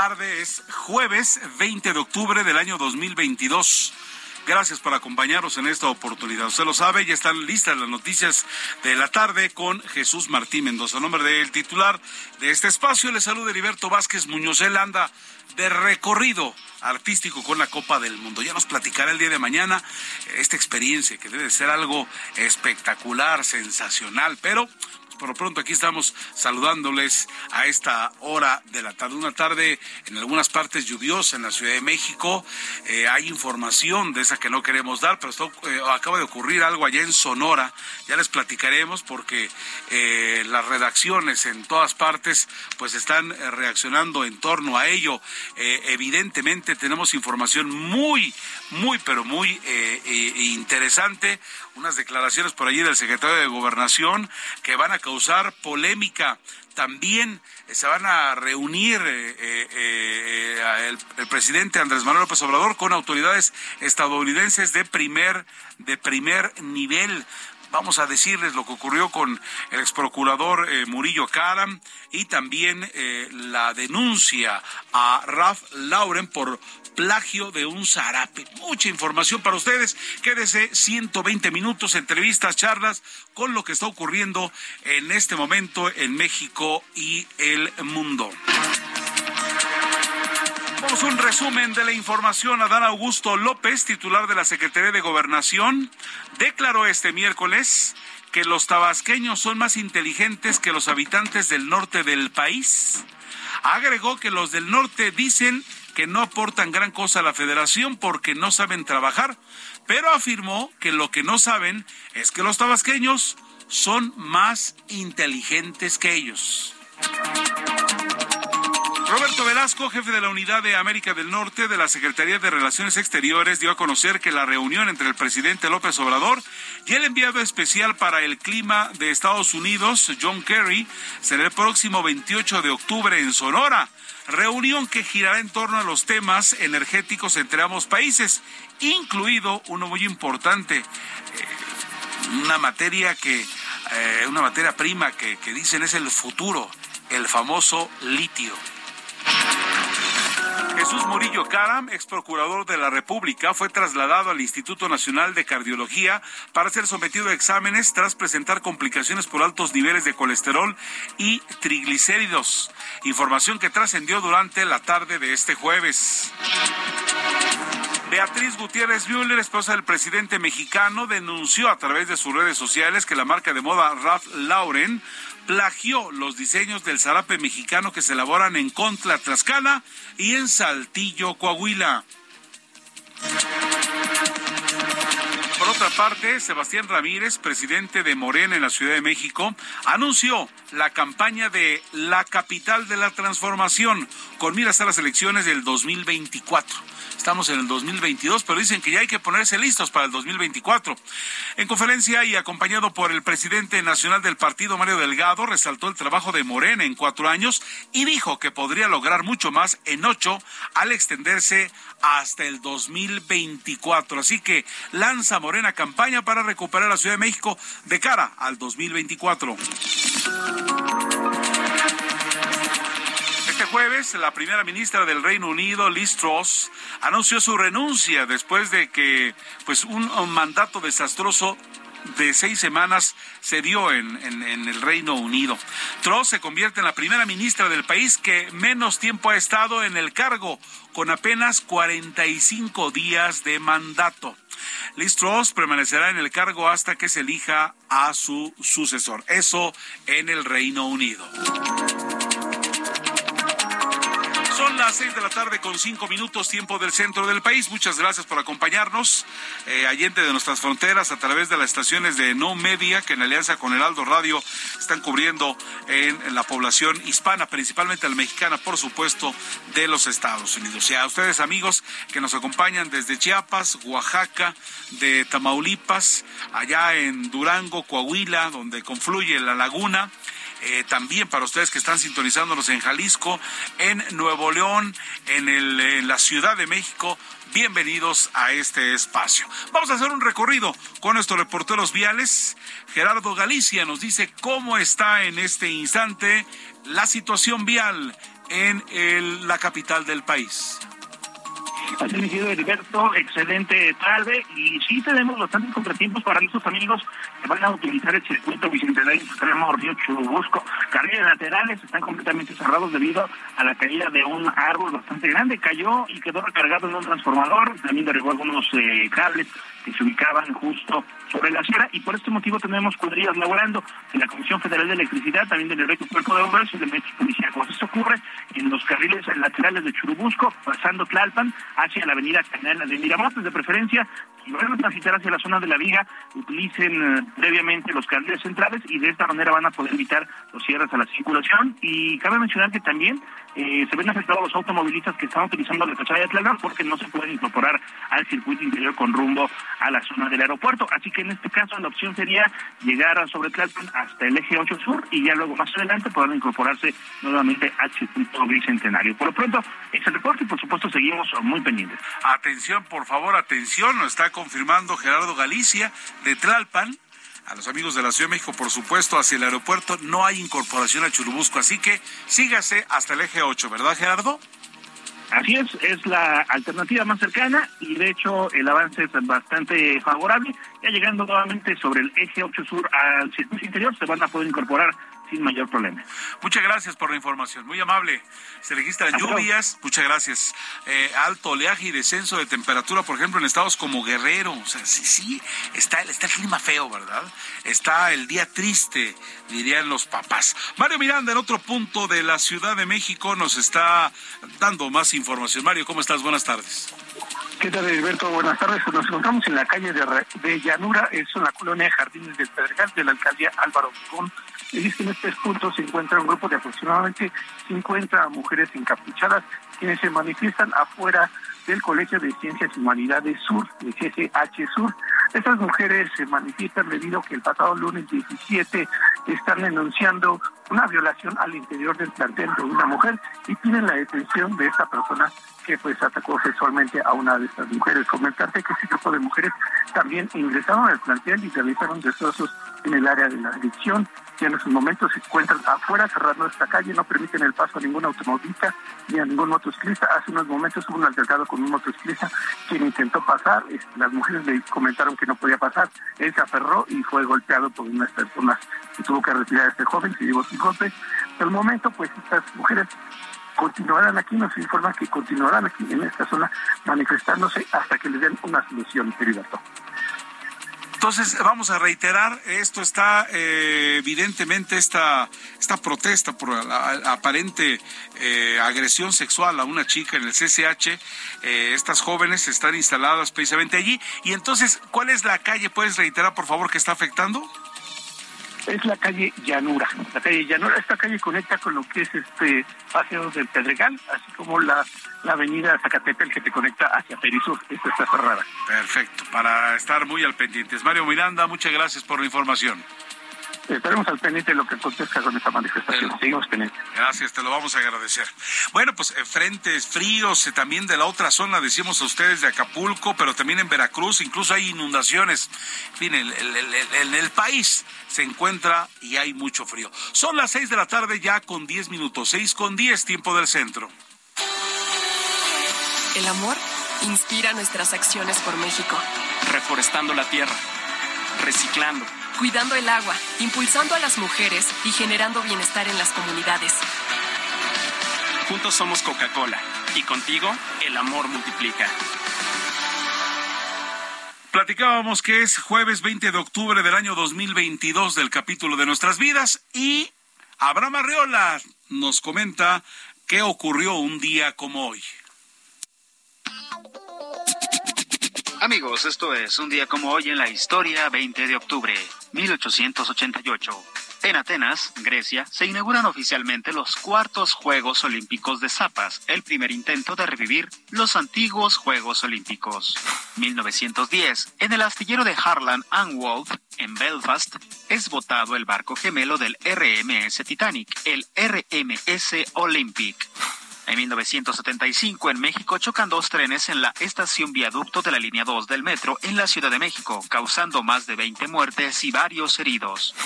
Tarde es jueves 20 de octubre del año 2022. Gracias por acompañarnos en esta oportunidad. Usted lo sabe, ya están listas las noticias de la tarde con Jesús Martín Mendoza. A nombre del titular de este espacio, le saluda Heriberto Vázquez Muñoz. Él anda de recorrido artístico con la Copa del Mundo. Ya nos platicará el día de mañana esta experiencia que debe ser algo espectacular, sensacional, pero por lo pronto aquí estamos saludándoles a esta hora de la tarde. Una tarde en algunas partes lluviosa en la Ciudad de México. Eh, hay información de esa que no queremos dar, pero esto, eh, acaba de ocurrir algo allá en Sonora. Ya les platicaremos porque eh, las redacciones en todas partes pues están reaccionando en torno a ello. Evidentemente tenemos información muy, muy, pero muy interesante. Unas declaraciones por allí del secretario de Gobernación que van a causar polémica. También eh, se van a reunir eh, eh, eh, el, presidente Andrés Manuel López Obrador con autoridades estadounidenses de primer, de primer nivel. Vamos a decirles lo que ocurrió con el ex procurador eh, Murillo Karam y también la denuncia a Ralph Lauren por plagio de un zarape. Mucha información para ustedes. Quédese 120 minutos, entrevistas, charlas con lo que está ocurriendo en este momento en México y el mundo. Vamos a un resumen de la información. Adán Augusto López, titular de la Secretaría de Gobernación, declaró este miércoles que los tabasqueños son más inteligentes que los habitantes del norte del país. Agregó que los del norte dicen que no aportan gran cosa a la federación porque no saben trabajar, pero afirmó que lo que no saben es que los tabasqueños son más inteligentes que ellos. Roberto Velasco, jefe de la Unidad de América del Norte de la Secretaría de Relaciones Exteriores, dio a conocer que la reunión entre el presidente López Obrador y el enviado especial para el clima de Estados Unidos, John Kerry, será el próximo 28 de octubre en Sonora. Reunión que girará en torno a los temas energéticos entre ambos países, incluido uno muy importante, eh, una materia que, eh, una materia prima que, que dicen es el futuro, el famoso litio. Jesús Murillo Caram, ex procurador de la República, fue trasladado al Instituto Nacional de Cardiología para ser sometido a exámenes tras presentar complicaciones por altos niveles de colesterol y triglicéridos. Información que trascendió durante la tarde de este jueves. Beatriz Gutiérrez Müller, esposa del presidente mexicano, denunció a través de sus redes sociales que la marca de moda Ralph Lauren plagió los diseños del zarape mexicano que se elaboran en Contla, Tlaxcala y en Saltillo, Coahuila. otra parte, Sebastián Ramírez, presidente de Morena en la Ciudad de México, anunció la campaña de la capital de la transformación con miras a las elecciones del 2024. Estamos en el 2022, pero dicen que ya hay que ponerse listos para el 2024. En conferencia y acompañado por el presidente nacional del partido, Mario Delgado, resaltó el trabajo de Morena en cuatro años y dijo que podría lograr mucho más en ocho al extenderse hasta el 2024. Así que lanza Morena campaña para recuperar la Ciudad de México de cara al 2024. Jueves, la primera ministra del Reino Unido, Liz Truss, anunció su renuncia después de que pues, un, mandato desastroso de seis semanas se dio en, en, el Reino Unido. Truss se convierte en la primera ministra del país que menos tiempo ha estado en el cargo, con apenas 45 días de mandato. Liz Truss permanecerá en el cargo hasta que se elija a su sucesor. Eso en el Reino Unido. Son las seis de la tarde con cinco minutos tiempo del centro del país. Muchas gracias por acompañarnos. Eh, allende de nuestras fronteras a través de las estaciones de No Media que en alianza con el Aldo Radio están cubriendo en, la población hispana, principalmente la mexicana, por supuesto, de los Estados Unidos. Y a ustedes amigos que nos acompañan desde Chiapas, Oaxaca, de Tamaulipas, allá en Durango, Coahuila, donde confluye la laguna eh, también para ustedes que están sintonizándonos en Jalisco, en Nuevo León, en, la Ciudad de México. Bienvenidos a este espacio. Vamos a hacer un recorrido con nuestros reporteros viales. Gerardo Galicia nos dice cómo está en este instante la situación vial en la capital del país. Así mi querido Heriberto, excelente tarde. Y sí tenemos bastantes contratiempos para nuestros amigos que van a utilizar el circuito bicentenario extremo Río Churubusco. Carriles laterales están completamente cerrados debido a la caída de un árbol bastante grande. Cayó y quedó recargado en un transformador. También derribó algunos eh, cables que se ubicaban justo sobre la sierra y por este motivo tenemos cuadrillas laborando de la Comisión Federal de Electricidad, también del Heroico Cuerpo de Bomberos y de México Policíacos. Esto ocurre en los carriles laterales de Churubusco, pasando Tlalpan hacia la avenida Canal de Miramontes, de preferencia si van a transitar hacia la zona de la viga, utilicen eh, previamente los carriles centrales y de esta manera van a poder evitar los cierres a la circulación. Y cabe mencionar que también eh, se ven afectados los automovilistas que están utilizando la fachada de Tlalpan porque no se pueden incorporar al circuito interior con rumbo a la zona del aeropuerto. Así que en este caso la opción sería llegar sobre Tlalpan hasta el eje 8 sur y ya luego más adelante podrán incorporarse nuevamente al circuito bicentenario. Por lo pronto, es el reporte y por supuesto seguimos muy pendientes. Atención, por favor, atención, nos está confirmando Gerardo Galicia de Tlalpan. A los amigos de la Ciudad de México, por supuesto, hacia el aeropuerto no hay incorporación a Churubusco, así que sígase hasta el eje 8, ¿verdad, Gerardo? Así es, es la alternativa más cercana y de hecho el avance es bastante favorable. Ya llegando nuevamente sobre el eje 8 sur al circuito interior se van a poder incorporar sin mayor problema. Muchas gracias por la información, muy amable. Se registran lluvias, muchas gracias. Eh, alto oleaje y descenso de temperatura, por ejemplo, en estados como Guerrero. O sea, sí, sí, está, está el clima feo, ¿verdad? Está el día triste, dirían los papás. Mario Miranda, en otro punto de la Ciudad de México, nos está dando más información. Mario, ¿cómo estás? Buenas tardes. ¿Qué tal, Alberto? Buenas tardes. Nos encontramos en la calle de, Llanura, es en la colonia Jardines del Pedregal de la alcaldía Álvaro Obregón y dice en este punto se encuentra un grupo de aproximadamente 50 mujeres encapuchadas quienes se manifiestan afuera del Colegio de Ciencias y Humanidades Sur, de CCH Sur. Estas mujeres se manifiestan debido a que el pasado lunes 17 están denunciando una violación al interior del plantel de una mujer y piden la detención de esta persona que pues atacó sexualmente a una de estas mujeres. Comentarte que este grupo de mujeres también ingresaron al plantel y realizaron destrozos en el área de la adicción que en estos momentos se encuentran afuera cerrando esta calle, no permiten el paso a ningún automovilista ni a ningún motociclista. Hace unos momentos hubo un altercado con un motociclista quien intentó pasar, las mujeres le comentaron que no podía pasar, él se aferró y fue golpeado por unas personas y tuvo que retirar a este joven, se llevó sin golpes. Hasta el momento, pues estas mujeres continuarán aquí, nos informan que continuarán aquí en esta zona manifestándose hasta que les den una solución, querido Entonces, vamos a reiterar, esto está eh, evidentemente esta, esta protesta por la, aparente eh, agresión sexual a una chica en el CCH, eh, estas jóvenes están instaladas precisamente allí. Y entonces, ¿cuál es la calle? ¿Puedes reiterar, por favor, que está afectando? Es la calle Llanura. La calle Llanura, esta calle conecta con lo que es este Paseo del Pedregal, así como la, la avenida Zacatepec que te conecta hacia Perisur. Esta está cerrada. Perfecto, para estar muy al pendientes. Mario Miranda, muchas gracias por la información. Estaremos al pendiente de lo que acontezca con esta manifestación. Seguimos pendientes. Gracias, te lo vamos a agradecer. Bueno, pues eh, frentes fríos eh, también de la otra zona, decimos a ustedes de Acapulco, pero también en Veracruz, incluso hay inundaciones. En fin, en el, país se encuentra y hay mucho frío. Son las seis de la tarde ya con diez minutos, seis con diez, tiempo del centro. El amor inspira nuestras acciones por México. Reforestando la tierra, reciclando cuidando el agua, impulsando a las mujeres y generando bienestar en las comunidades. Juntos somos Coca-Cola y contigo el amor multiplica. Platicábamos que es jueves 20 de octubre del año 2022 del capítulo de nuestras vidas y Abraham Arreola nos comenta qué ocurrió un día como hoy. Amigos, esto es un día como hoy en la historia 20 de octubre, 1888. En Atenas, Grecia, se inauguran oficialmente los cuartos Juegos Olímpicos de Zapas, el primer intento de revivir los antiguos Juegos Olímpicos. 1910, en el astillero de Harland and Wolff, en Belfast, es votado el barco gemelo del RMS Titanic, el RMS Olympic. En 1975, en México, chocan dos trenes en la estación viaducto de la línea 2 del metro en la Ciudad de México, causando más de 20 muertes y varios heridos.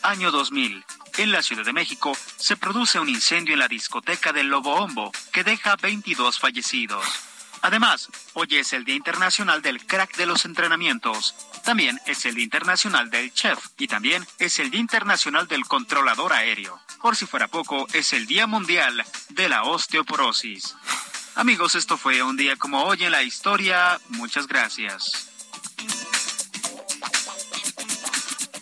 Año 2000. En la Ciudad de México se produce un incendio en la discoteca del Lobo Hombo que deja 22 fallecidos. Además, hoy es el Día Internacional del Crack de los Entrenamientos. También es el Día Internacional del Chef y también es el Día Internacional del Controlador Aéreo. Por si fuera poco, es el Día Mundial de la Osteoporosis. Amigos, esto fue un día como hoy en la historia. Muchas gracias.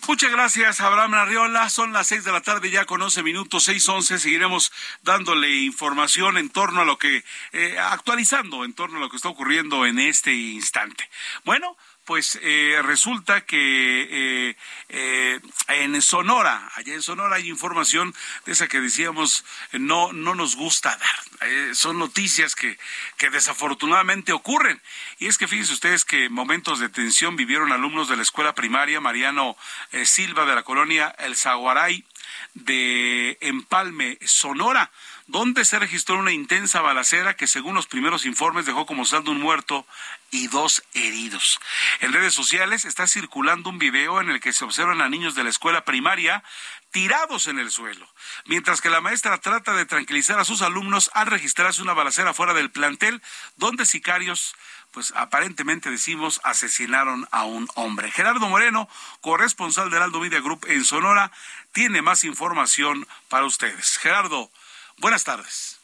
Muchas gracias, Abraham Arriola. Son las seis de la tarde, ya con once minutos, seis once. Seguiremos dándole información en torno a lo que, eh, actualizando en torno a lo que está ocurriendo en este instante. Bueno, pues eh, resulta que eh, eh, en Sonora, allá en Sonora hay información de esa que decíamos no, no nos gusta dar. son noticias que, que desafortunadamente ocurren. Y es que fíjense ustedes que momentos de tensión vivieron alumnos de la escuela primaria Mariano Silva de la colonia El Zaguaray de Empalme, Sonora donde se registró una intensa balacera que según los primeros informes dejó como saldo un muerto y dos heridos. En redes sociales está circulando un video en el que se observan a niños de la escuela primaria tirados en el suelo, mientras que la maestra trata de tranquilizar a sus alumnos al registrarse una balacera fuera del plantel, donde sicarios pues aparentemente decimos asesinaron a un hombre. Gerardo Moreno, corresponsal del Aldo Media Group en Sonora, tiene más información para ustedes. Gerardo, buenas tardes.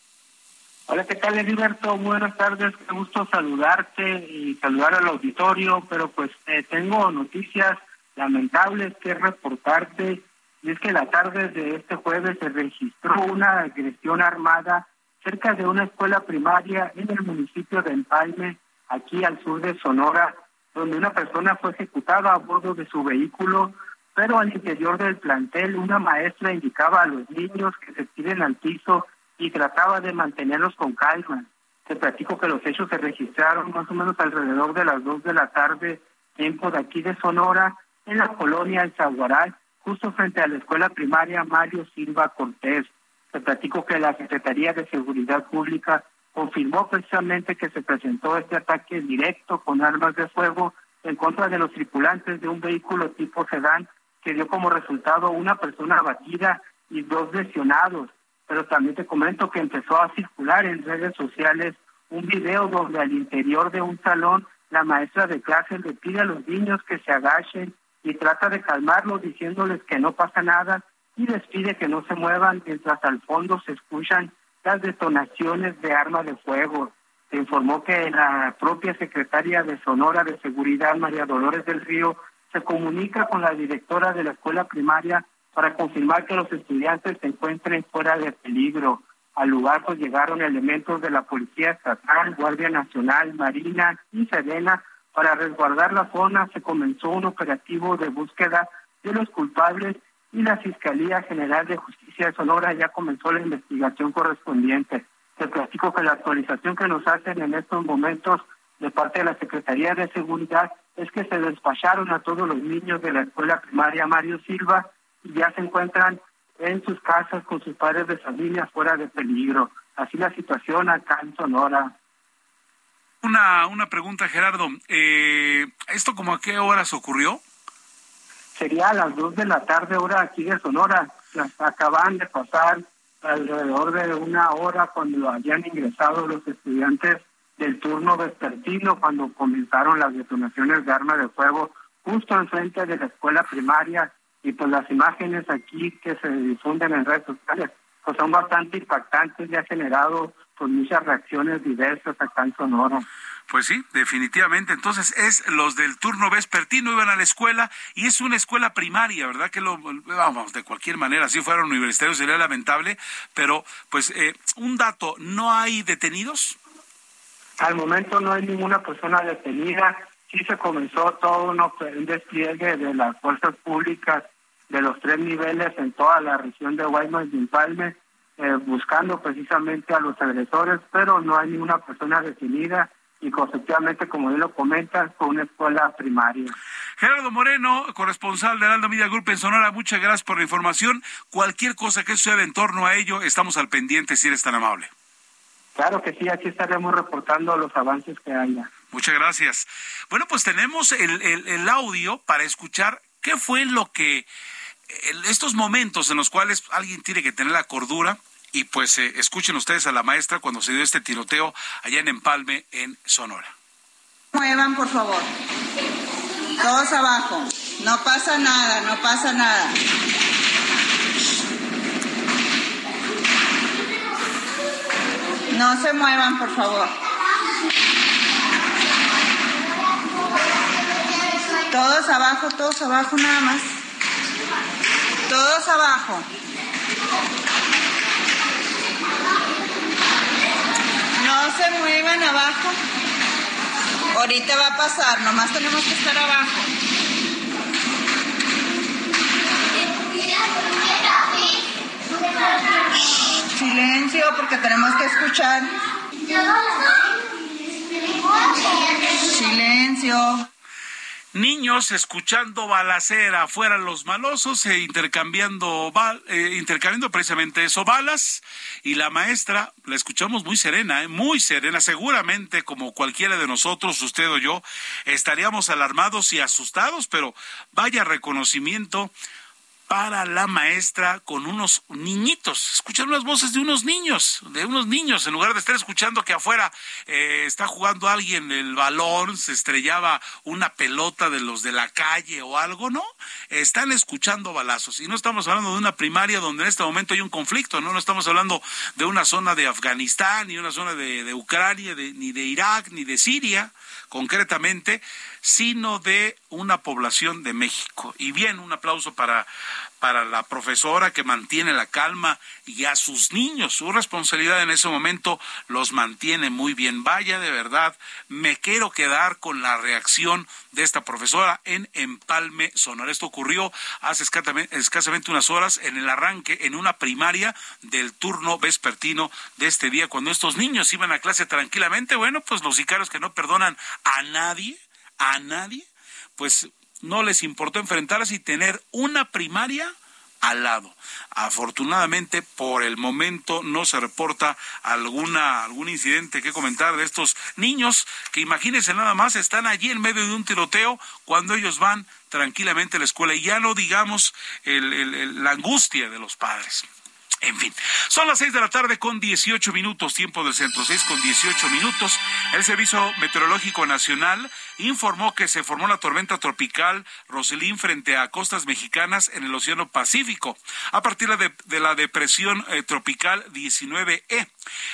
Hola, ¿qué tal, Heriberto? Buenas tardes, qué gusto saludarte y saludar al auditorio, pero pues eh, tengo noticias lamentables que reportarte. Y es que la tarde de este jueves se registró una agresión armada cerca de una escuela primaria en el municipio de Empalme, aquí al sur de Sonora, donde una persona fue ejecutada a bordo de su vehículo, pero al interior del plantel una maestra indicaba a los niños que se tiren al piso y trataba de mantenerlos con calma. Te platico que los hechos se registraron más o menos alrededor de las dos de la tarde, tiempo de aquí de Sonora, en la colonia El Zaguaral, justo frente a la escuela primaria Mario Silva Cortés. Te platico que la Secretaría de Seguridad Pública confirmó precisamente que se presentó este ataque directo con armas de fuego en contra de los tripulantes de un vehículo tipo sedán que dio como resultado una persona abatida y dos lesionados pero también te comento que empezó a circular en redes sociales un video donde al interior de un salón la maestra de clase le pide a los niños que se agachen y trata de calmarlos diciéndoles que no pasa nada y les pide que no se muevan mientras al fondo se escuchan las detonaciones de armas de fuego. Se informó que la propia secretaria de Sonora de Seguridad, María Dolores del Río, se comunica con la directora de la escuela primaria para confirmar que los estudiantes se encuentren fuera de peligro. Al lugar pues llegaron elementos de la Policía Estatal, Guardia Nacional, Marina y Serena para resguardar la zona. Se comenzó un operativo de búsqueda de los culpables y la Fiscalía General de Justicia de Sonora ya comenzó la investigación correspondiente. Te platico que la actualización que nos hacen en estos momentos de parte de la Secretaría de Seguridad es que se despacharon a todos los niños de la escuela primaria Mario Silva y ya se encuentran en sus casas con sus padres de familia fuera de peligro. Así la situación acá en Sonora. Una, una pregunta, Gerardo. Eh, ¿Esto como a qué horas ocurrió? Sería a las dos de la tarde, hora aquí de Sonora. Acaban de pasar alrededor de una hora cuando habían ingresado los estudiantes del turno vespertino, cuando comenzaron las detonaciones de armas de fuego justo enfrente de la escuela primaria y pues las imágenes aquí que se difunden en redes sociales pues son bastante impactantes y ha generado pues muchas reacciones diversas acá en Sonora. Pues sí, definitivamente. Entonces, es los del turno vespertino iban a la escuela y es una escuela primaria, ¿verdad? Que lo, vamos, de cualquier manera, si fueran universitarios sería lamentable, pero pues eh, un dato, ¿no hay detenidos? Al momento no hay ninguna persona detenida. Sí se comenzó todo un despliegue de las fuerzas públicas de los tres niveles en toda la región de Guaymas y Empalme, eh, buscando precisamente a los agresores, pero no hay ninguna persona detenida y efectivamente, como él lo comenta, con una escuela primaria. Gerardo Moreno, corresponsal de Aldo Media Group en Sonora, muchas gracias por la información. Cualquier cosa que suceda en torno a ello, estamos al pendiente si eres tan amable. Claro que sí, aquí estaremos reportando los avances que haya. Muchas gracias. Bueno, pues tenemos el, el audio para escuchar qué fue lo que estos momentos en los cuales alguien tiene que tener la cordura y pues eh, escuchen ustedes a la maestra cuando se dio este tiroteo allá en Empalme, en Sonora. Muevan, por favor. Todos abajo. No pasa nada, no pasa nada. No se muevan, por favor. Todos abajo, todos abajo nada más. Todos abajo. No se muevan abajo. Ahorita va a pasar, nomás tenemos que estar abajo. Silencio porque tenemos que escuchar. Silencio niños escuchando balacera afuera los malosos e intercambiando eh, intercambiando precisamente eso balas y la maestra la escuchamos muy serena ¿eh? muy serena seguramente como cualquiera de nosotros usted o yo estaríamos alarmados y asustados pero vaya reconocimiento para la maestra con unos niñitos. Escuchan las voces de unos niños, de unos niños, en lugar de estar escuchando que afuera eh, está jugando alguien el balón, se estrellaba una pelota de los de la calle o algo, ¿no? Están escuchando balazos. Y no estamos hablando de una primaria donde en este momento hay un conflicto, ¿no? No estamos hablando de una zona de Afganistán, ni una zona de, Ucrania, ni de Irak, ni de Siria, concretamente sino de una población de México. Y bien, un aplauso para, para la profesora que mantiene la calma y a sus niños. Su responsabilidad en ese momento los mantiene muy bien. Vaya, de verdad, me quiero quedar con la reacción de esta profesora en Empalme, Sonora. Esto ocurrió hace escasamente unas horas en el arranque en una primaria del turno vespertino de este día, cuando estos niños iban a clase tranquilamente. Bueno, pues los sicarios que no perdonan a nadie a nadie, pues no les importó enfrentarse y tener una primaria al lado. Afortunadamente, por el momento no se reporta alguna algún incidente que comentar de estos niños que imagínense nada más están allí en medio de un tiroteo cuando ellos van tranquilamente a la escuela y ya no digamos la angustia de los padres. En fin, son las seis de la tarde con dieciocho minutos, tiempo del centro, seis con dieciocho minutos. El Servicio Meteorológico Nacional informó que se formó la tormenta tropical Roselín frente a costas mexicanas en el Océano Pacífico, a partir de, la depresión eh, tropical 19E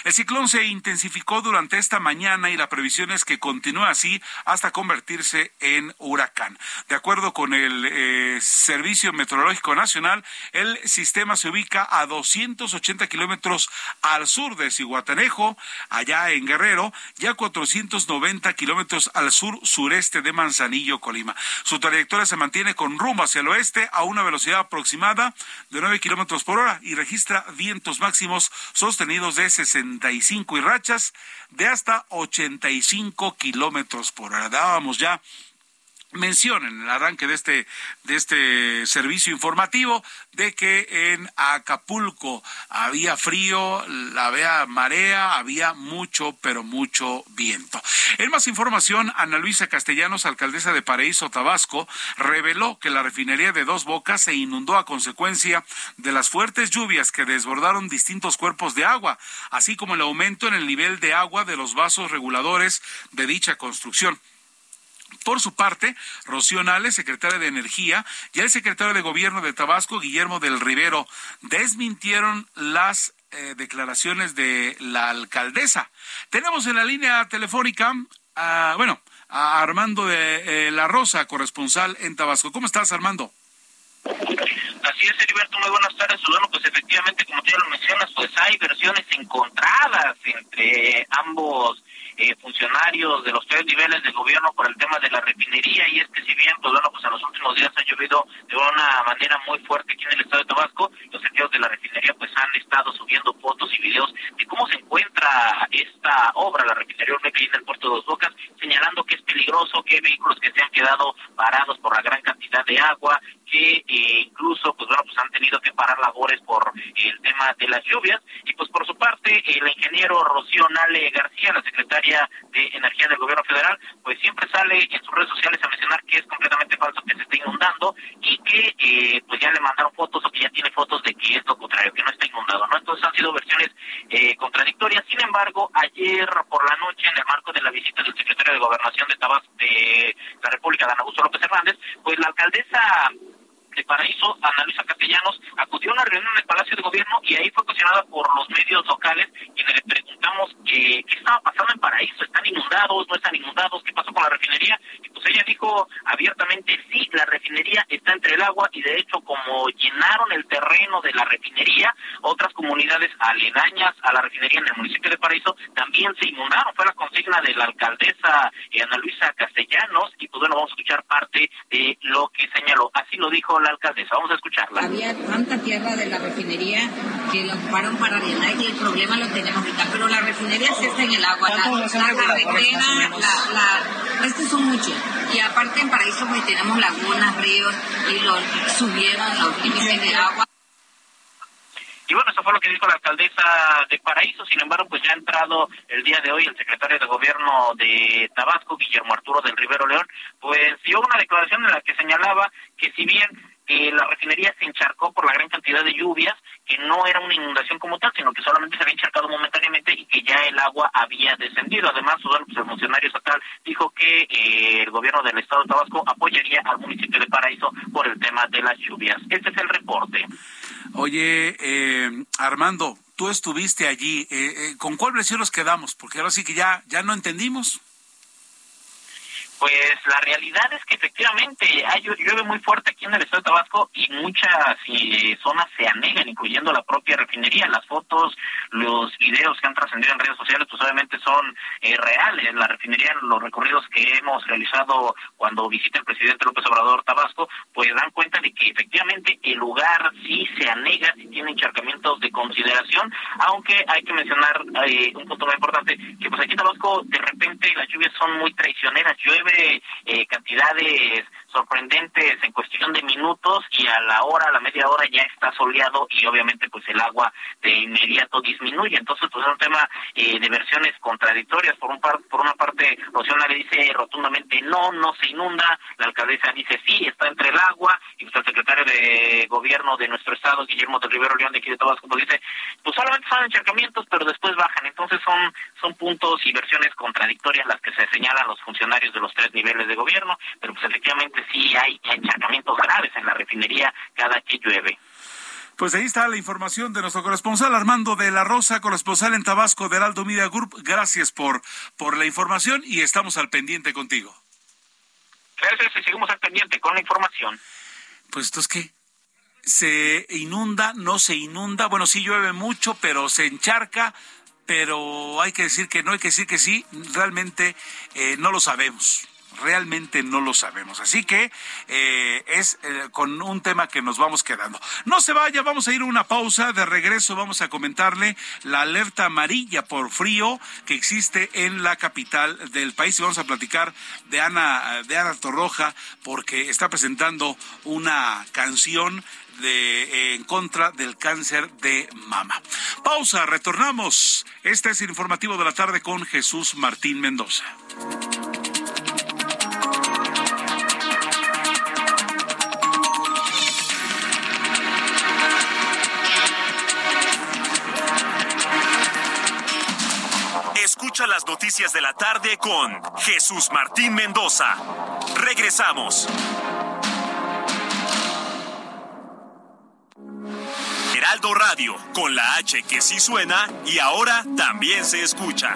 El ciclón se intensificó durante esta mañana y la previsión es que continúe así hasta convertirse en huracán. De acuerdo con el eh, Servicio Meteorológico Nacional, el sistema se ubica a 280 kilómetros al sur de Cihuatanejo, allá en Guerrero, y a 490 kilómetros al sur sureste de Manzanillo, Colima. Su trayectoria se mantiene con rumbo hacia el oeste a una velocidad aproximada de 9 kilómetros por hora y registra vientos máximos sostenidos de 65 y rachas de hasta 85 kilómetros por hora. Dábamos ya mención en el arranque de este de este servicio informativo de que en Acapulco había frío, había marea, había mucho pero mucho viento. En más información, Ana Luisa Castellanos, alcaldesa de Paraíso Tabasco, reveló que la refinería de Dos Bocas se inundó a consecuencia de las fuertes lluvias que desbordaron distintos cuerpos de agua, así como el aumento en el nivel de agua de los vasos reguladores de dicha construcción. Por su parte, Rocío Nales, secretaria de Energía, y el secretario de Gobierno de Tabasco, Guillermo del Rivero, desmintieron las eh, declaraciones de la alcaldesa. Tenemos en la línea telefónica, a, bueno, a Armando de eh, la Rosa, corresponsal en Tabasco. ¿Cómo estás, Armando? Así es, Heriberto, muy buenas tardes. Bueno, pues efectivamente, como tú ya lo mencionas, pues hay versiones encontradas entre ambos eh, funcionarios de los tres niveles de gobierno por el tema de la refinería. Y es que si bien pues bueno pues en los últimos días ha llovido de una manera muy fuerte aquí en el estado de Tabasco los sentidos de la refinería pues han estado subiendo fotos y videos de cómo se encuentra esta obra la refinería Olmeca en el puerto de Dos Bocas señalando que es peligroso que hay vehículos que se han quedado parados por la gran cantidad de agua que eh, incluso pues bueno pues han tenido que parar labores por el tema de las lluvias. Y pues por su parte el ingeniero Rocío Nale García la secretaria de Energía del Gobierno Federal, pues siempre sale en sus redes sociales a mencionar que es completamente falso que se esté inundando y que eh, pues ya le mandaron fotos o que ya tiene fotos de que es lo contrario, que no está inundado, ¿no? Entonces han sido versiones eh, contradictorias. Sin embargo, ayer por la noche, en el marco de la visita del secretario de Gobernación de Tabasco de la República, Dan Augusto López Hernández, pues la alcaldesa de Paraíso, Ana Luisa Castellanos, acudió a una reunión en el Palacio de Gobierno y ahí fue cuestionada por los medios locales y le preguntamos qué estaba pasando en Paraíso, ¿están inundados, no están inundados, qué pasó con la refinería? Y pues ella dijo abiertamente, sí, la refinería está entre el agua y de hecho como llenaron el terreno de la refinería, otras comunidades aledañas a la refinería en el municipio de Paraíso también se inundaron, fue la consigna de la alcaldesa eh, Ana Luisa Castellanos y pues bueno, vamos a escuchar parte de lo que señaló, así lo dijo la alcaldesa. Vamos a escucharla. Había tanta tierra de la refinería que lo ocuparon para llenar y el problema lo tenemos ahorita. Pero la refinería sí está en el agua. La, la carretera, la, la, estos son muchos. Y aparte en Paraíso pues tenemos lagunas, ríos y lo subieron los límites de agua. Y bueno, eso fue lo que dijo la alcaldesa de Paraíso. Sin embargo, pues ya ha entrado el día de hoy el secretario de Gobierno de Tabasco, Guillermo Arturo del Rivero León, pues dio una declaración en la que señalaba que si bien eh, la refinería se encharcó por la gran cantidad de lluvias, que no era una inundación como tal, sino que solamente se había encharcado momentáneamente y que ya el agua había descendido. Además, pues, el funcionario estatal dijo que eh, el gobierno del estado de Tabasco apoyaría al municipio de Paraíso por el tema de las lluvias. Este es el reporte. Oye, eh, Armando, tú estuviste allí. Eh, eh, ¿Con cuál versión nos quedamos? Porque ahora sí que ya, ya no entendimos. Pues la realidad es que efectivamente hay, llueve muy fuerte aquí en el estado de Tabasco y muchas eh, zonas se anegan, incluyendo la propia refinería. Las fotos, los videos que han trascendido en redes sociales, pues obviamente son eh, reales. La refinería, los recorridos que hemos realizado cuando visita el presidente López Obrador Tabasco, pues dan cuenta de que efectivamente el lugar sí se anega, sí tiene encharcamientos de consideración, aunque hay que mencionar eh, un punto muy importante, que pues aquí en Tabasco de repente las lluvias son muy traicioneras, llueve eh, cantidades sorprendentes en cuestión de minutos y a la hora, a la media hora ya está soleado y obviamente pues el agua de inmediato disminuye. Entonces pues es un tema eh, de versiones contradictorias. Por un par, por una parte, Rocío le dice rotundamente no, no se inunda. La alcaldesa dice sí, está entre el agua. Y pues el secretario de gobierno de nuestro estado, Guillermo de Rivero León de aquí de Tabasco, pues dice pues solamente son encharcamientos, pero después bajan. Entonces son, son puntos y versiones contradictorias las que se señalan los funcionarios de los tres niveles de gobierno, pero pues efectivamente sí hay encharcamientos graves en la refinería cada que llueve. Pues ahí está la información de nuestro corresponsal Armando de la Rosa, corresponsal en Tabasco de Heraldo Media Group. Gracias por, por la información y estamos al pendiente contigo. Gracias y seguimos al pendiente con la información. Pues entonces, ¿qué? ¿Se inunda? ¿No se inunda? Bueno, sí llueve mucho, pero se encharca, pero hay que decir que no, hay que decir que sí, realmente eh, no lo sabemos realmente no lo sabemos. Así que eh, es eh, con un tema que nos vamos quedando. No se vaya, vamos a ir a una pausa. De regreso vamos a comentarle la alerta amarilla por frío que existe en la capital del país. Y vamos a platicar de Ana, de Ana Torroja porque está presentando una canción de, eh, en contra del cáncer de mama. Pausa, retornamos. Este es el informativo de la tarde con Jesús Martín Mendoza. Escucha las noticias de la tarde con Jesús Martín Mendoza. Regresamos. Heraldo Radio, con la H que sí suena y ahora también se escucha.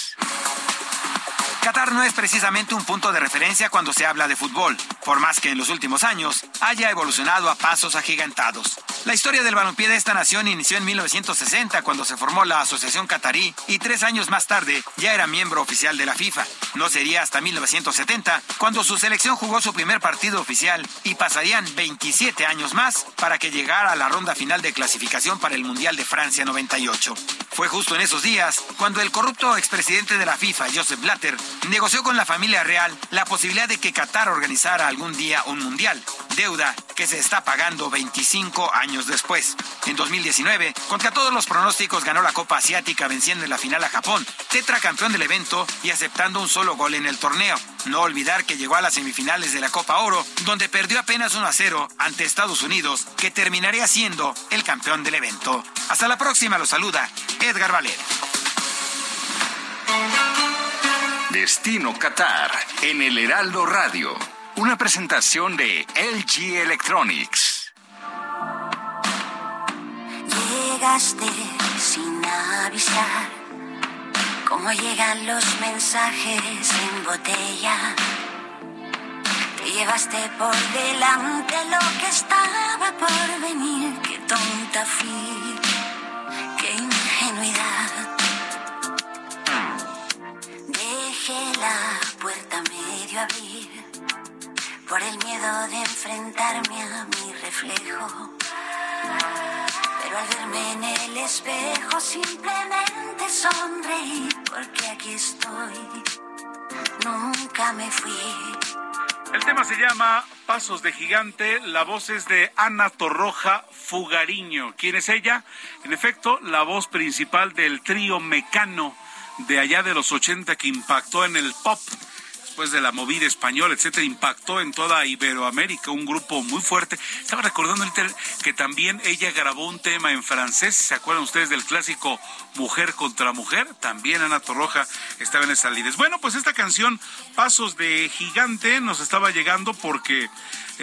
Qatar no es precisamente un punto de referencia cuando se habla de fútbol, por más que en los últimos años haya evolucionado a pasos agigantados. La historia del balompié de esta nación inició en 1960 cuando se formó la Asociación Qatarí y tres años más tarde ya era miembro oficial de la FIFA. No sería hasta 1970 cuando su selección jugó su primer partido oficial y pasarían 27 años más para que llegara a la ronda final de clasificación para el Mundial de Francia 98. Fue justo en esos días cuando el corrupto expresidente de la FIFA, Joseph Blatter, negoció con la familia real la posibilidad de que Qatar organizara algún día un mundial, deuda que se está pagando 25 años después. En 2019, contra todos los pronósticos, ganó la Copa Asiática venciendo en la final a Japón, tetracampeón del evento y aceptando un solo gol en el torneo. No olvidar que llegó a las semifinales de la Copa Oro, donde perdió apenas 1 a 0 ante Estados Unidos, que terminaría siendo el campeón del evento. Hasta la próxima, lo saluda Edgar Valer. Destino Qatar en el Heraldo Radio. Una presentación de LG Electronics. Llegaste sin avisar. Cómo llegan los mensajes en botella. Te llevaste por delante lo que estaba por venir. Qué tonta fui. Qué ingenuidad Dejé la puerta medio abrir por el miedo de enfrentarme a mi reflejo. Pero al verme en el espejo simplemente sonreí porque aquí estoy. Nunca me fui. El tema se llama Pasos de Gigante. La voz es de Ana Torroja Fugariño. ¿Quién es ella? En efecto, la voz principal del trío Mecano de allá de los 80 que impactó en el pop después de la movida española, etcétera, impactó en toda Iberoamérica, un grupo muy fuerte. Estaba recordando que también ella grabó un tema en francés, ¿se acuerdan ustedes del clásico Mujer contra Mujer? También Ana Torroja estaba en esas líneas. Bueno, pues esta canción, Pasos de Gigante, nos estaba llegando porque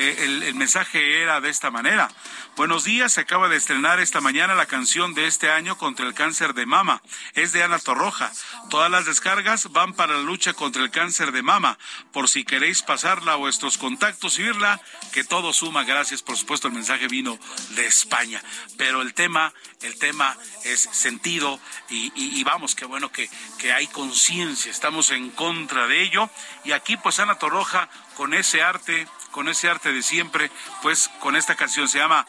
eh, el, mensaje era de esta manera. Buenos días, se acaba de estrenar esta mañana la canción de este año contra el cáncer de mama. Es de Ana Torroja. Todas las descargas van para la lucha contra el cáncer de mama. por si queréis pasarla a vuestros contactos y que todo suma. Gracias, por supuesto, el mensaje vino de España. Pero el tema, el tema es sentido y, vamos, qué bueno que, que hay conciencia. Estamos en contra de ello. Y aquí, pues, Ana Torroja, con ese arte, con ese arte de siempre, pues, con esta canción se llama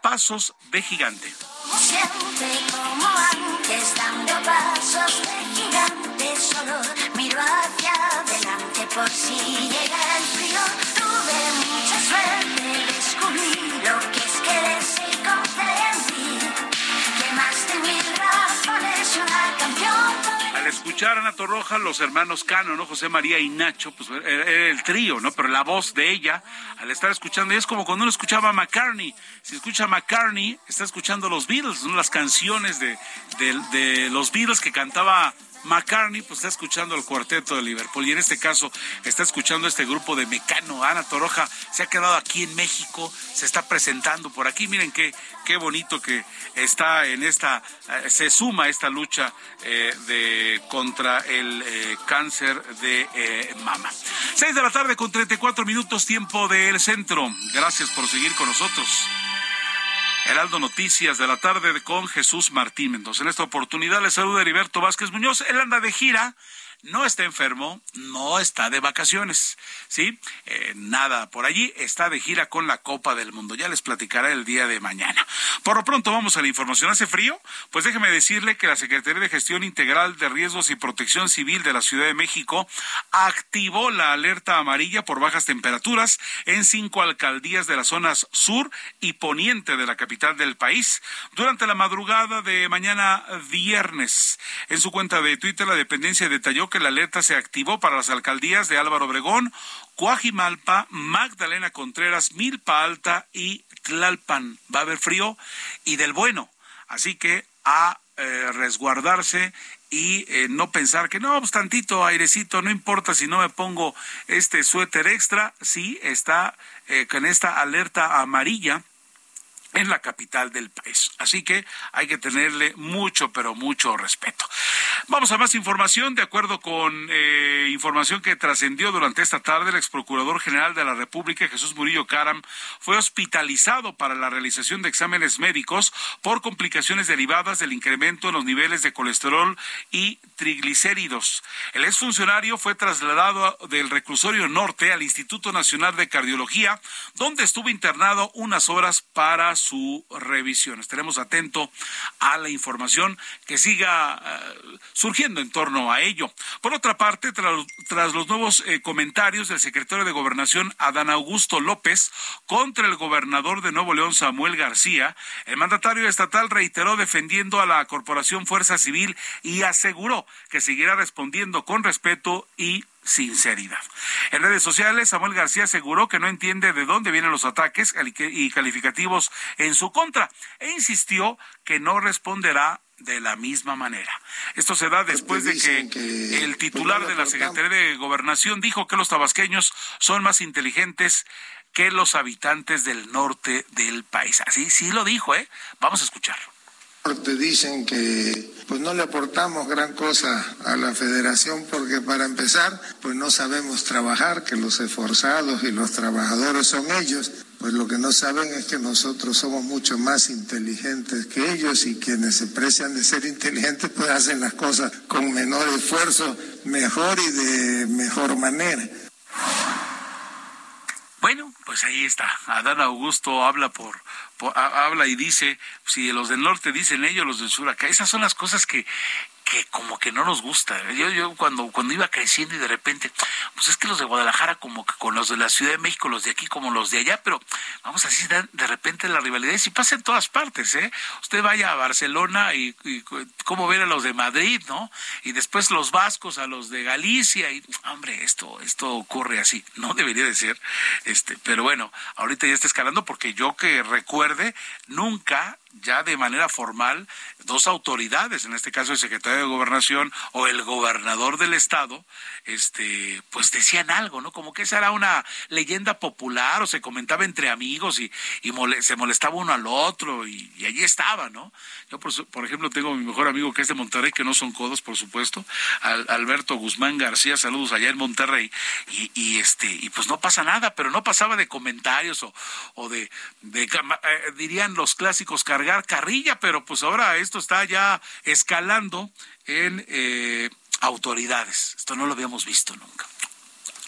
Pasos de Gigante. Siempre como antes, dando pasos de gigante, solo miro hacia adelante por si llega el frío. Tuve mucha suerte, descubrí lo que es quererse y comprendí que más de mil razones una canción escuchar a Ana Torroja, los hermanos Cano, ¿no? José María y Nacho, pues era el trío, ¿no? Pero la voz de ella, al estar escuchando, es como cuando uno escuchaba a McCartney. Si escucha a McCartney, está escuchando los Beatles, ¿no? Las canciones de, de los Beatles que cantaba McCartney pues está escuchando el cuarteto de Liverpool y en este caso está escuchando este grupo de Mecano. Ana Toroja se ha quedado aquí en México, se está presentando por aquí. Miren qué, qué bonito que está en esta, eh, se suma esta lucha eh, de contra el eh, cáncer de mama. Seis de la tarde con 34 minutos tiempo del centro. Gracias por seguir con nosotros. Heraldo Noticias de la tarde con Jesús Martín Mendoza. En esta oportunidad le saluda Heriberto Vázquez Muñoz. Él anda de gira no está enfermo, no está de vacaciones, ¿sí? Eh, nada por allí, está de gira con la Copa del Mundo. Ya les platicará el día de mañana. Por lo pronto vamos a la información. ¿Hace frío? Pues déjeme decirle que la Secretaría de Gestión Integral de Riesgos y Protección Civil de la Ciudad de México activó la alerta amarilla por bajas temperaturas en cinco alcaldías de las zonas sur y poniente de la capital del país durante la madrugada de mañana viernes. En su cuenta de Twitter, la dependencia detalló que la alerta se activó para las alcaldías de Álvaro Obregón, Coajimalpa, Magdalena Contreras, Milpa Alta y Tlalpan. Va a haber frío y del bueno. Así que a eh, resguardarse y eh, no pensar que no, pues tantito airecito, no importa si no me pongo este suéter extra, sí está eh, con esta alerta amarilla en la capital del país. Así que hay que tenerle mucho, pero mucho respeto. Vamos a más información. De acuerdo con eh, información que trascendió durante esta tarde, el ex procurador general de la República, Jesús Murillo Caram, fue hospitalizado para la realización de exámenes médicos por complicaciones derivadas del incremento en los niveles de colesterol y triglicéridos. El exfuncionario fue trasladado del reclusorio norte al Instituto Nacional de Cardiología, donde estuvo internado unas horas para su revisión. Estaremos atentos a la información que siga eh, surgiendo en torno a ello. Por otra parte, tras, los nuevos eh, comentarios del secretario de Gobernación, Adán Augusto López, contra el gobernador de Nuevo León, Samuel García, el mandatario estatal reiteró defendiendo a la Corporación Fuerza Civil y aseguró que seguirá respondiendo con respeto y sinceridad. En redes sociales, Samuel García aseguró que no entiende de dónde vienen los ataques y calificativos en su contra e insistió que no responderá de la misma manera. Esto se da después de que, el titular de la Secretaría de Gobernación dijo que los tabasqueños son más inteligentes que los habitantes del norte del país. Así sí lo dijo, ¿eh? Vamos a escucharlo dicen que pues no le aportamos gran cosa a la federación porque para empezar pues no sabemos trabajar, que los esforzados y los trabajadores son ellos, pues lo que no saben es que nosotros somos mucho más inteligentes que ellos y quienes se precian de ser inteligentes pues hacen las cosas con menor esfuerzo, mejor y de mejor manera. Bueno, pues ahí está. Adán Augusto habla por, habla y dice, si los del norte dicen ellos, los del sur acá. Esas son las cosas que, que como que no nos gusta. Yo, yo cuando, cuando iba creciendo y de repente, pues es que los de Guadalajara como que con los de la Ciudad de México, los de aquí como los de allá, pero vamos así de repente la rivalidad y pasa en todas partes, ¿eh? Usted vaya a Barcelona y, y cómo ver a los de Madrid, ¿no? Y después los vascos a los de Galicia y hombre, esto esto ocurre así, no debería de ser, este, pero bueno, ahorita ya está escalando porque yo que recuerde nunca ya de manera formal dos autoridades, en este caso el secretario de Gobernación o el gobernador del estado, este, pues decían algo, ¿no? Como que esa era una leyenda popular o se comentaba entre amigos y, y se molestaba uno al otro y, allí estaba, ¿no? Yo, por, ejemplo, tengo mi mejor amigo que es de Monterrey, que no son codos, por supuesto, Alberto Guzmán García, saludos allá en Monterrey, y, este, y pues no pasa nada, pero no pasaba de comentarios o, o de, de eh, dirían los clásicos, carrilla, pero pues ahora esto está ya escalando en eh, autoridades. Esto no lo habíamos visto nunca.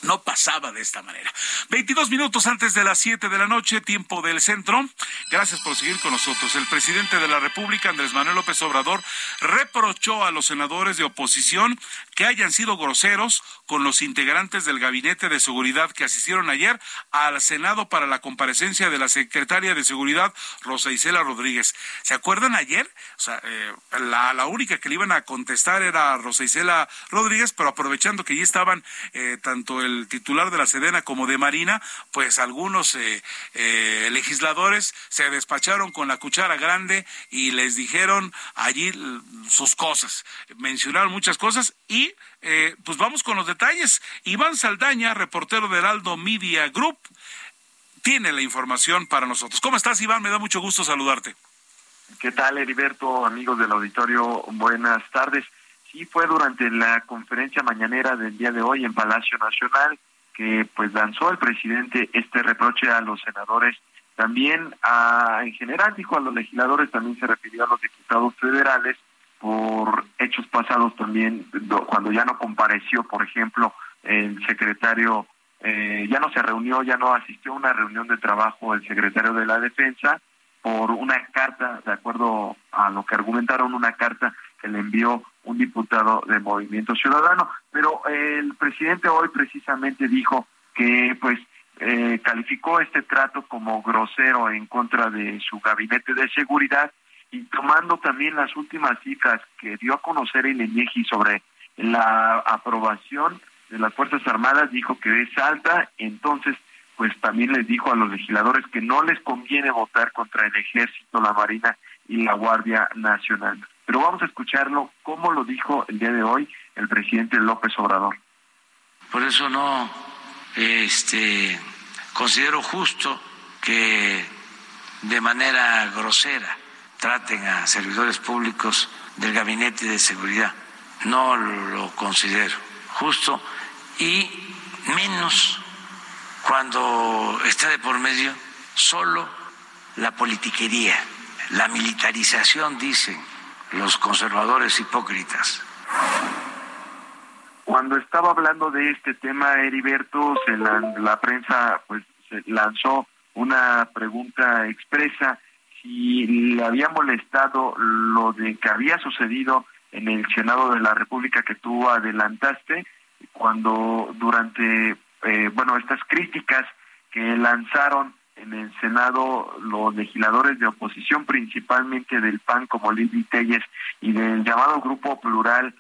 No pasaba de esta manera. 22 minutos antes de las 7 de la noche, tiempo del centro. Gracias por seguir con nosotros. El presidente de la República, Andrés Manuel López Obrador, reprochó a los senadores de oposición que hayan sido groseros con los integrantes del Gabinete de Seguridad que asistieron ayer al Senado para la comparecencia de la secretaria de Seguridad, Rosa Isela Rodríguez. ¿Se acuerdan ayer? O sea, eh, la, única que le iban a contestar era Rosa Isela Rodríguez, pero aprovechando que allí estaban eh, tanto el titular de la Sedena como de Marina, pues algunos eh, eh, legisladores se despacharon con la cuchara grande y les dijeron allí sus cosas, mencionaron muchas cosas y eh, pues vamos con los detalles. Iván Saldaña, reportero de Heraldo Media Group, tiene la información para nosotros. ¿Cómo estás, Iván? Me da mucho gusto saludarte. ¿Qué tal, Heriberto, amigos del auditorio? Buenas tardes. Y fue durante la conferencia mañanera del día de hoy en Palacio Nacional que pues lanzó el presidente este reproche a los senadores, también a, en general dijo a los legisladores, también se refirió a los diputados federales por hechos pasados también, cuando ya no compareció, por ejemplo, el secretario, eh, ya no se reunió, ya no asistió a una reunión de trabajo el secretario de la defensa por una carta, de acuerdo a lo que argumentaron, una carta que le envió un diputado de Movimiento Ciudadano. Pero el presidente hoy precisamente dijo que pues eh, calificó este trato como grosero en contra de su gabinete de seguridad y tomando también las últimas cifras que dio a conocer el INEGI sobre la aprobación de las Fuerzas Armadas, dijo que es alta, entonces pues también les dijo a los legisladores que no les conviene votar contra el ejército, la marina y la Guardia Nacional. Pero vamos a escucharlo cómo lo dijo el día de hoy el presidente López Obrador. Por eso no este, considero justo que de manera grosera traten a servidores públicos del Gabinete de Seguridad. No lo considero justo y menos cuando está de por medio solo la politiquería, la militarización, dicen los conservadores hipócritas. Cuando estaba hablando de este tema, Heriberto, se la, la prensa pues se lanzó una pregunta expresa si le había molestado lo de que había sucedido en el Senado de la República que tú adelantaste, cuando durante, eh, bueno, estas críticas que lanzaron en el Senado los legisladores de oposición, principalmente del PAN como Lidia Telles y del llamado Grupo Plural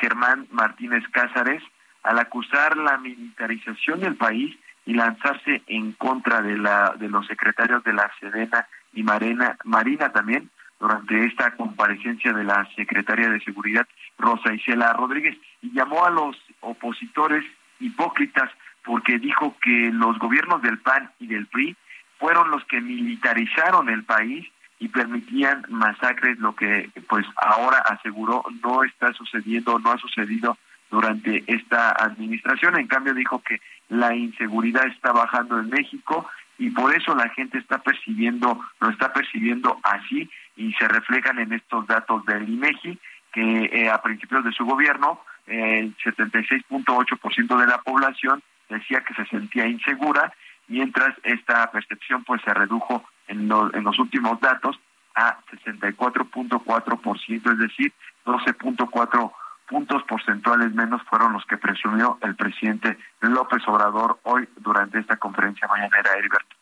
Germán Martínez Cázares, al acusar la militarización del país y lanzarse en contra de la de los secretarios de la Sedena y Marina, Marina también durante esta comparecencia de la secretaria de Seguridad Rosa Isela Rodríguez y llamó a los opositores hipócritas porque dijo que los gobiernos del PAN y del PRI fueron los que militarizaron el país y permitían masacres, lo que pues ahora aseguró no está sucediendo, no ha sucedido durante esta administración. En cambio dijo que la inseguridad está bajando en México y por eso la gente está percibiendo, lo está percibiendo así y se reflejan en estos datos del INEGI que eh, a principios de su gobierno el 76.8% de la población decía que se sentía insegura, mientras esta percepción pues se redujo en, en los últimos datos a 64.4%, es decir, 12.4 puntos porcentuales menos fueron los que presumió el presidente López Obrador hoy durante esta conferencia mañanera, Heriberto.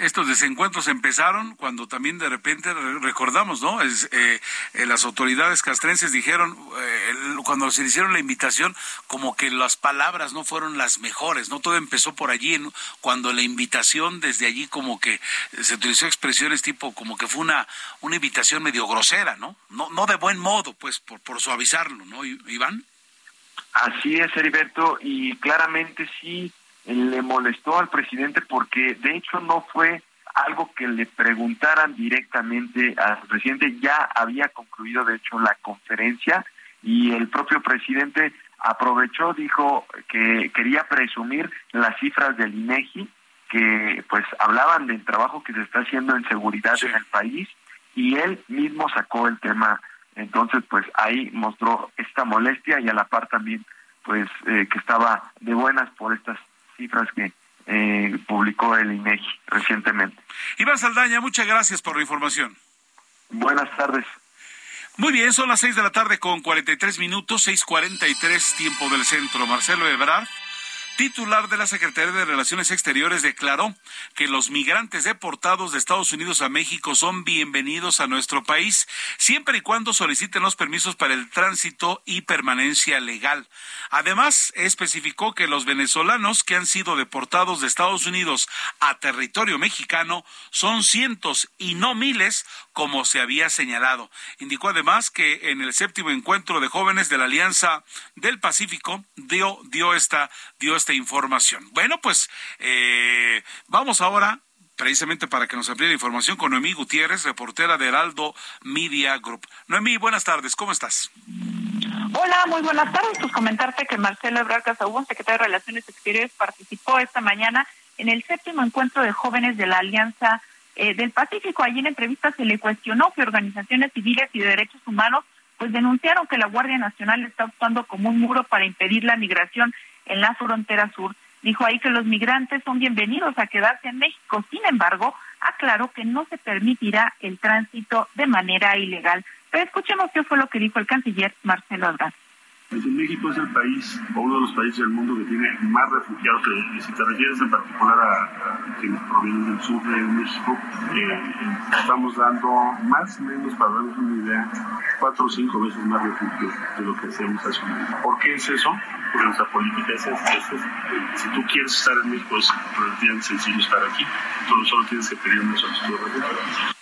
Estos desencuentros empezaron cuando también de repente recordamos, ¿no? Es, eh, eh, las autoridades castrenses dijeron, eh, cuando se hicieron la invitación, como que las palabras no fueron las mejores, ¿no? Todo empezó por allí, cuando la invitación desde allí como que se utilizó expresiones tipo como que fue una, una invitación medio grosera, ¿no? No, no de buen modo, pues, por, por suavizarlo, ¿no, Iván? Así es, Heriberto, y claramente sí le molestó al presidente porque de hecho no fue algo que le preguntaran directamente al presidente, ya había concluido de hecho la conferencia y el propio presidente aprovechó, dijo que quería presumir las cifras del INEGI que pues hablaban del trabajo que se está haciendo en seguridad en el país y él mismo sacó el tema. Entonces pues ahí mostró esta molestia y a la par también pues eh, que estaba de buenas por estas cifras que eh, publicó el INEGI recientemente. Iván Saldaña, muchas gracias por la información. Buenas tardes. Muy bien, son las seis de la tarde con 43 minutos, 6:43 tiempo del centro. Marcelo Ebrard titular de la Secretaría de Relaciones Exteriores declaró que los migrantes deportados de Estados Unidos a México son bienvenidos a nuestro país siempre y cuando soliciten los permisos para el tránsito y permanencia legal. Además, especificó que los venezolanos que han sido deportados de Estados Unidos a territorio mexicano son cientos y no miles como se había señalado. Indicó además que en el séptimo encuentro de jóvenes de la Alianza del Pacífico dio, dio esta dio esta información. Bueno, pues eh, vamos ahora precisamente para que nos amplíe la información con Noemí Gutiérrez, reportera de Heraldo Media Group. Noemí, buenas tardes, ¿cómo estás? Hola, muy buenas tardes. Pues comentarte que Marcelo Ebrard Casaubon, secretario de Relaciones Exteriores, participó esta mañana en el séptimo encuentro de jóvenes de la Alianza eh, del Pacífico. Allí en entrevista se le cuestionó que organizaciones civiles y de derechos humanos pues denunciaron que la Guardia Nacional está actuando como un muro para impedir la migración en la frontera sur. Dijo ahí que los migrantes son bienvenidos a quedarse en México. Sin embargo, aclaró que no se permitirá el tránsito de manera ilegal. Pero escuchemos qué fue lo que dijo el canciller Marcelo Ebrard. México es el país o uno de los países del mundo que tiene más refugiados. Y si te refieres en particular a, quienes provienen del sur de México, eh, estamos dando más o menos, para darnos una idea, cuatro o cinco veces más refugios de lo que hacemos hace un año. ¿Por qué es eso? Porque nuestra política es esa. Si tú quieres estar en México, es relativamente sencillo estar aquí. Tú solo tienes que pedir una solicitud de refugio.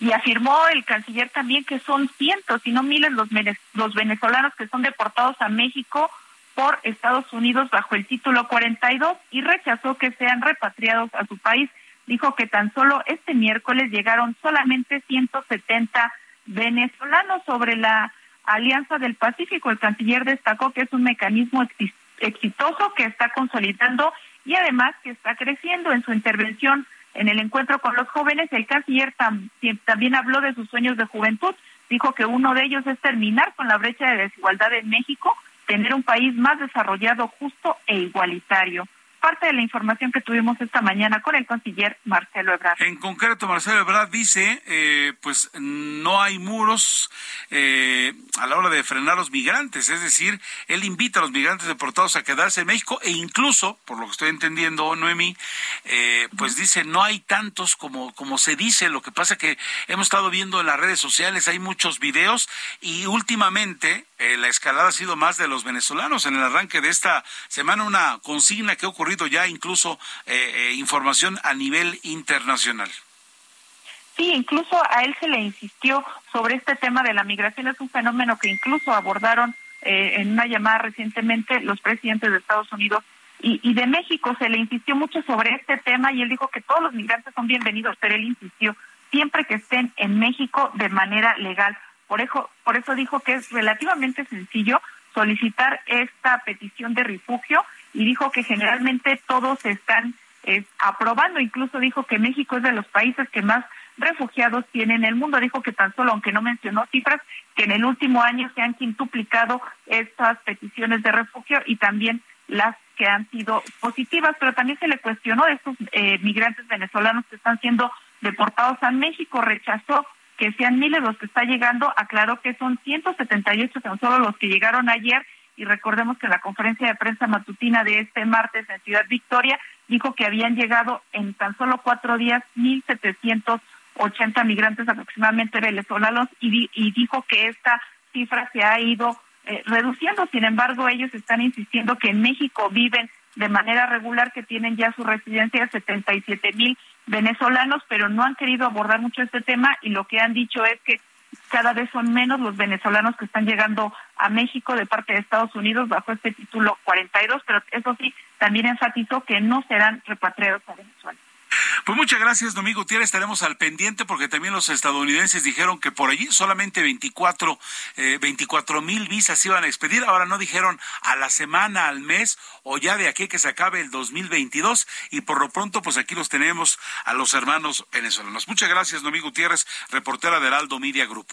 Y afirmó el canciller también que son cientos, y no miles, los, los venezolanos que son deportados a México por Estados Unidos bajo el título 42 y rechazó que sean repatriados a su país. Dijo que tan solo este miércoles llegaron solamente 170 venezolanos sobre la Alianza del Pacífico. El canciller destacó que es un mecanismo exitoso que está consolidando y además que está creciendo en su intervención en el encuentro con los jóvenes, el canciller también habló de sus sueños de juventud. Dijo que uno de ellos es terminar con la brecha de desigualdad en México, tener un país más desarrollado, justo e igualitario parte de la información que tuvimos esta mañana con el canciller Marcelo Ebrard. En concreto, Marcelo Ebrard dice, eh, pues no hay muros eh, a la hora de frenar a los migrantes, es decir, él invita a los migrantes deportados a quedarse en México e incluso, por lo que estoy entendiendo, Noemí, eh, pues dice, no hay tantos como, como se dice, lo que pasa que hemos estado viendo en las redes sociales, hay muchos videos y últimamente la escalada ha sido más de los venezolanos. En el arranque de esta semana, una consigna que ha ya incluso eh, eh, información a nivel internacional. Sí, incluso a él se le insistió sobre este tema de la migración. Es un fenómeno que incluso abordaron eh, en una llamada recientemente los presidentes de Estados Unidos y, y, de México. Se le insistió mucho sobre este tema y él dijo que todos los migrantes son bienvenidos, pero él insistió siempre que estén en México de manera legal. Por eso, por eso dijo que es relativamente sencillo solicitar esta petición de refugio y dijo que generalmente todos están eh, aprobando, incluso dijo que México es de los países que más refugiados tiene en el mundo. Dijo que tan solo, aunque no mencionó cifras, que en el último año se han quintuplicado estas peticiones de refugio y también las que han sido positivas, pero también se le cuestionó a estos eh, migrantes venezolanos que están siendo deportados a México, rechazó que sean miles los que están llegando, aclaró que son 178 tan solo los que llegaron ayer y recordemos que la conferencia de prensa matutina de este martes en Ciudad Victoria dijo que habían llegado en tan solo cuatro días 1.780 migrantes aproximadamente venezolanos y, y dijo que esta cifra se ha ido eh, reduciendo. Sin embargo, ellos están insistiendo que en México viven de manera regular, que tienen ya su residencia 77 mil venezolanos, pero no han querido abordar mucho este tema y lo que han dicho es que cada vez son menos los venezolanos que están llegando a México de parte de Estados Unidos bajo este título 42, pero eso sí, también enfatizó que no serán repatriados a Venezuela. Pues muchas gracias, Domingo Gutiérrez. Estaremos al pendiente porque también los estadounidenses dijeron que por allí solamente 24 eh, mil visas iban a expedir. Ahora no dijeron a la semana, al mes o ya de aquí que se acabe el 2022. Y por lo pronto, pues aquí los tenemos a los hermanos venezolanos. Muchas gracias, Domingo Gutiérrez, reportera de Heraldo Media Group.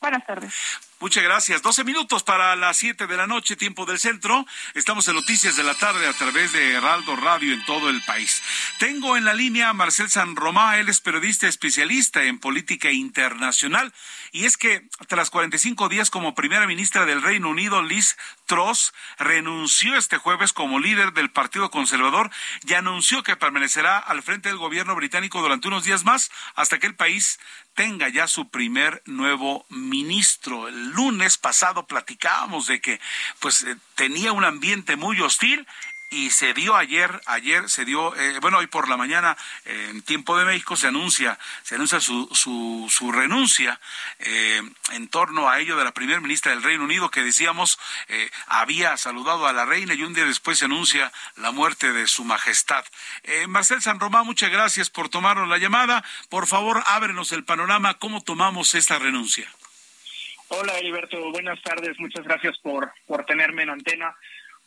Buenas tardes. Muchas gracias. 12 minutos para las 7 de la noche, tiempo del centro. Estamos en Noticias de la Tarde a través de Heraldo Radio en todo el país. Tengo en la línea a Marcel San Romá, él es periodista especialista en política internacional. Y es que tras 45 días como primera ministra del Reino Unido, Liz Truss renunció este jueves como líder del Partido Conservador y anunció que permanecerá al frente del gobierno británico durante unos días más hasta que el país tenga ya su primer nuevo ministro. Lunes pasado platicábamos de que pues eh, tenía un ambiente muy hostil y se dio ayer, ayer se dio, eh, bueno, hoy por la mañana en tiempo de México se anuncia, se anuncia su, su, su renuncia eh, en torno a ello de la primera ministra del Reino Unido que decíamos había saludado a la reina y un día después se anuncia la muerte de su majestad. Marcel San Román, muchas gracias por tomarnos la llamada. Por favor, ábrenos el panorama, ¿cómo tomamos esta renuncia? Hola, Heriberto. Buenas tardes. Muchas gracias por, por tenerme en antena.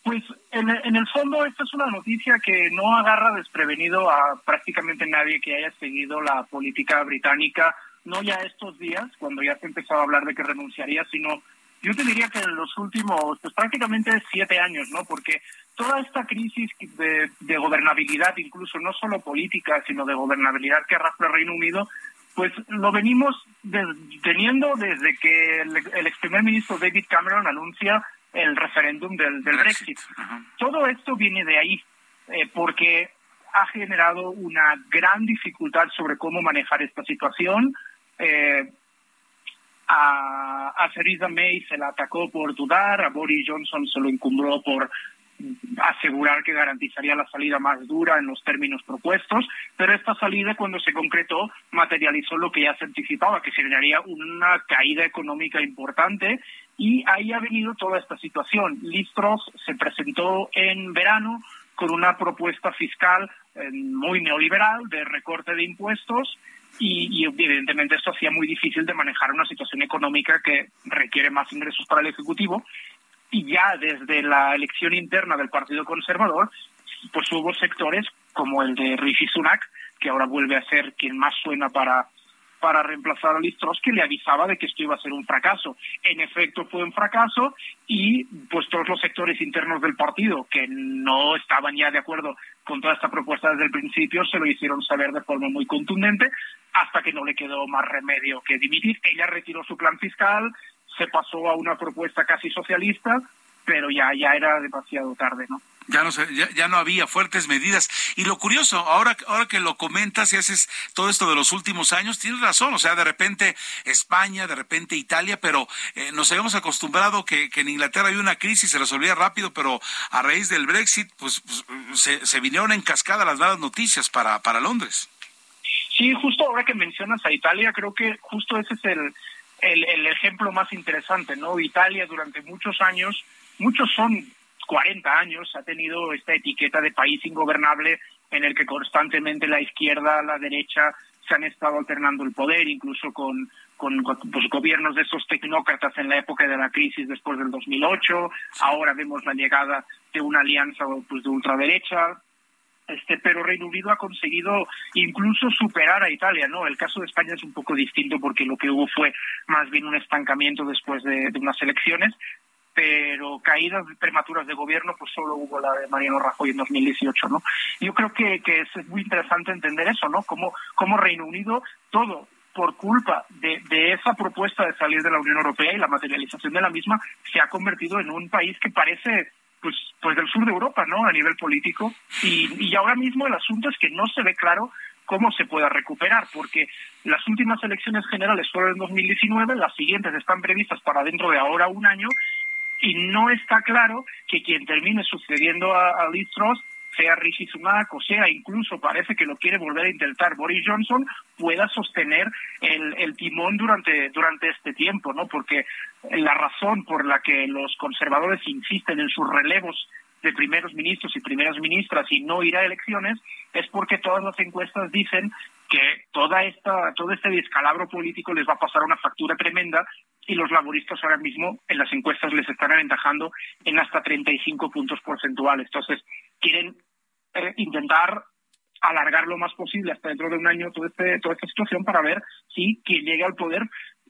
Pues en, en, el fondo esta es una noticia que no agarra desprevenido a prácticamente nadie que haya seguido la política británica, no ya estos días, cuando ya se empezó a hablar de que renunciaría, sino yo te diría que en los últimos, pues prácticamente siete años, ¿no? Porque toda esta crisis de, de gobernabilidad, incluso no solo política, sino de gobernabilidad que arrastra el Reino Unido, pues lo venimos teniendo desde que el, ex primer ministro David Cameron anuncia el referéndum del, Brexit. Todo esto viene de ahí, eh, porque ha generado una gran dificultad sobre cómo manejar esta situación. Eh, a, a Theresa May se la atacó por dudar, a Boris Johnson se lo encumbró por asegurar que garantizaría la salida más dura en los términos propuestos, pero esta salida cuando se concretó materializó lo que ya se anticipaba, que sería una caída económica importante y ahí ha venido toda esta situación. Listros se presentó en verano con una propuesta fiscal eh, muy neoliberal de recorte de impuestos y, y, evidentemente esto hacía muy difícil de manejar una situación económica que requiere más ingresos para el Ejecutivo y ya desde la elección interna del Partido Conservador, pues hubo sectores como el de Rishi Sunak, que ahora vuelve a ser quien más suena para para reemplazar a Liz Truss, que le avisaba de que esto iba a ser un fracaso. En efecto, fue un fracaso y pues todos los sectores internos del partido que no estaban ya de acuerdo con toda esta propuesta desde el principio se lo hicieron saber de forma muy contundente hasta que no le quedó más remedio que dimitir. Ella retiró su plan fiscal, se pasó a una propuesta casi socialista, pero ya, ya era demasiado tarde, ¿no? Ya no, ya, ya, no había fuertes medidas. Y lo curioso, ahora, ahora que lo comentas y haces todo esto de los últimos años, tienes razón. O sea, de repente España, de repente Italia, pero eh, nos habíamos acostumbrado que, que, en Inglaterra había una crisis, se resolvía rápido, pero a raíz del Brexit, pues, pues se, se, vinieron en cascada las malas noticias para, para Londres. Sí, justo ahora que mencionas a Italia, creo que justo ese es el, el, el ejemplo más interesante, ¿no? Italia durante muchos años, muchos son 40 años, ha tenido esta etiqueta de país ingobernable en el que constantemente la izquierda, la derecha se han estado alternando el poder, incluso con, con, con pues, gobiernos de esos tecnócratas en la época de la crisis después del 2008. Ahora vemos la llegada de una alianza pues, de ultraderecha este, pero Reino Unido ha conseguido incluso superar a Italia, ¿no? El caso de España es un poco distinto porque lo que hubo fue más bien un estancamiento después de, de unas elecciones, pero caídas prematuras de gobierno, pues solo hubo la de Mariano Rajoy en 2018, ¿no? Yo creo que, que es muy interesante entender eso, ¿no? Como, como Reino Unido, todo por culpa de, de esa propuesta de salir de la Unión Europea y la materialización de la misma, se ha convertido en un país que parece pues, pues del sur de Europa, ¿no? A nivel político. Y, y ahora mismo el asunto es que no se ve claro cómo se pueda recuperar, porque las últimas elecciones generales fueron en 2019, las siguientes están previstas para dentro de ahora un año, y no está claro que quien termine sucediendo a, a Liz Truss sea Rishi Sunak o sea incluso parece que lo quiere volver a intentar Boris Johnson, pueda sostener el, el timón durante, durante este tiempo, ¿no? Porque la razón por la que los conservadores insisten en sus relevos de primeros ministros y primeras ministras y no ir a elecciones es porque todas las encuestas dicen que toda esta, todo este descalabro político les va a pasar una factura tremenda y los laboristas ahora mismo en las encuestas les están aventajando en hasta 35 puntos porcentuales. Entonces, quieren eh, intentar alargar lo más posible hasta dentro de un año todo este, toda esta situación para ver si quien llegue al poder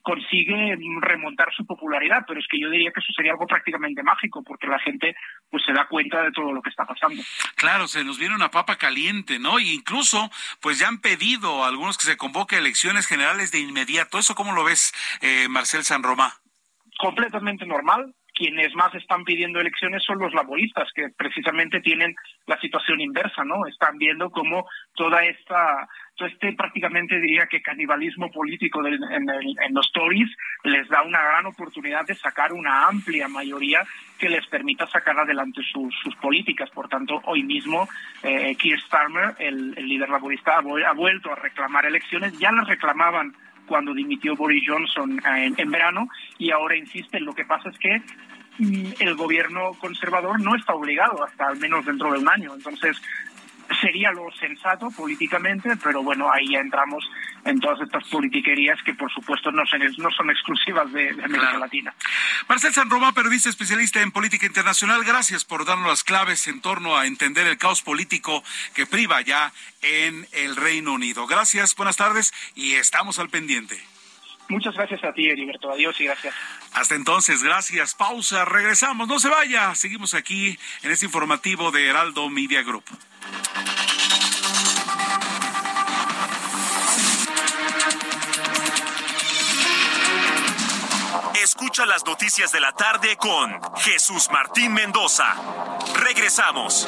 consigue remontar su popularidad, pero es que yo diría que eso sería algo prácticamente mágico, porque la gente pues se da cuenta de todo lo que está pasando. Claro, se nos viene una papa caliente, ¿no? E incluso, pues ya han pedido a algunos que se convoque elecciones generales de inmediato. ¿Eso cómo lo ves, eh, Marcel San Romá? Completamente normal quienes más están pidiendo elecciones son los laboristas, que precisamente tienen la situación inversa, ¿no? Están viendo cómo toda esta, este prácticamente diría que canibalismo político en, los Tories les da una gran oportunidad de sacar una amplia mayoría que les permita sacar adelante sus, políticas. Por tanto, hoy mismo eh, Keir Starmer, el, líder laborista, ha vuelto a reclamar elecciones, ya las reclamaban cuando dimitió Boris Johnson eh, en, verano y ahora insisten. Lo que pasa es que mm, el gobierno conservador no está obligado hasta al menos dentro de un año. Entonces, sería lo sensato políticamente, pero bueno, ahí ya entramos en todas estas politiquerías que por supuesto no son, no son exclusivas de, América Latina. Marcel San Roma, periodista especialista en política internacional, gracias por darnos las claves en torno a entender el caos político que priva ya en el Reino Unido. Gracias, buenas tardes y estamos al pendiente. Muchas gracias a ti, Heriberto. Adiós y gracias. Hasta entonces, gracias. Pausa, regresamos. No se vaya. Seguimos aquí en este informativo de Heraldo Media Group. Escucha las noticias de la tarde con Jesús Martín Mendoza. Regresamos.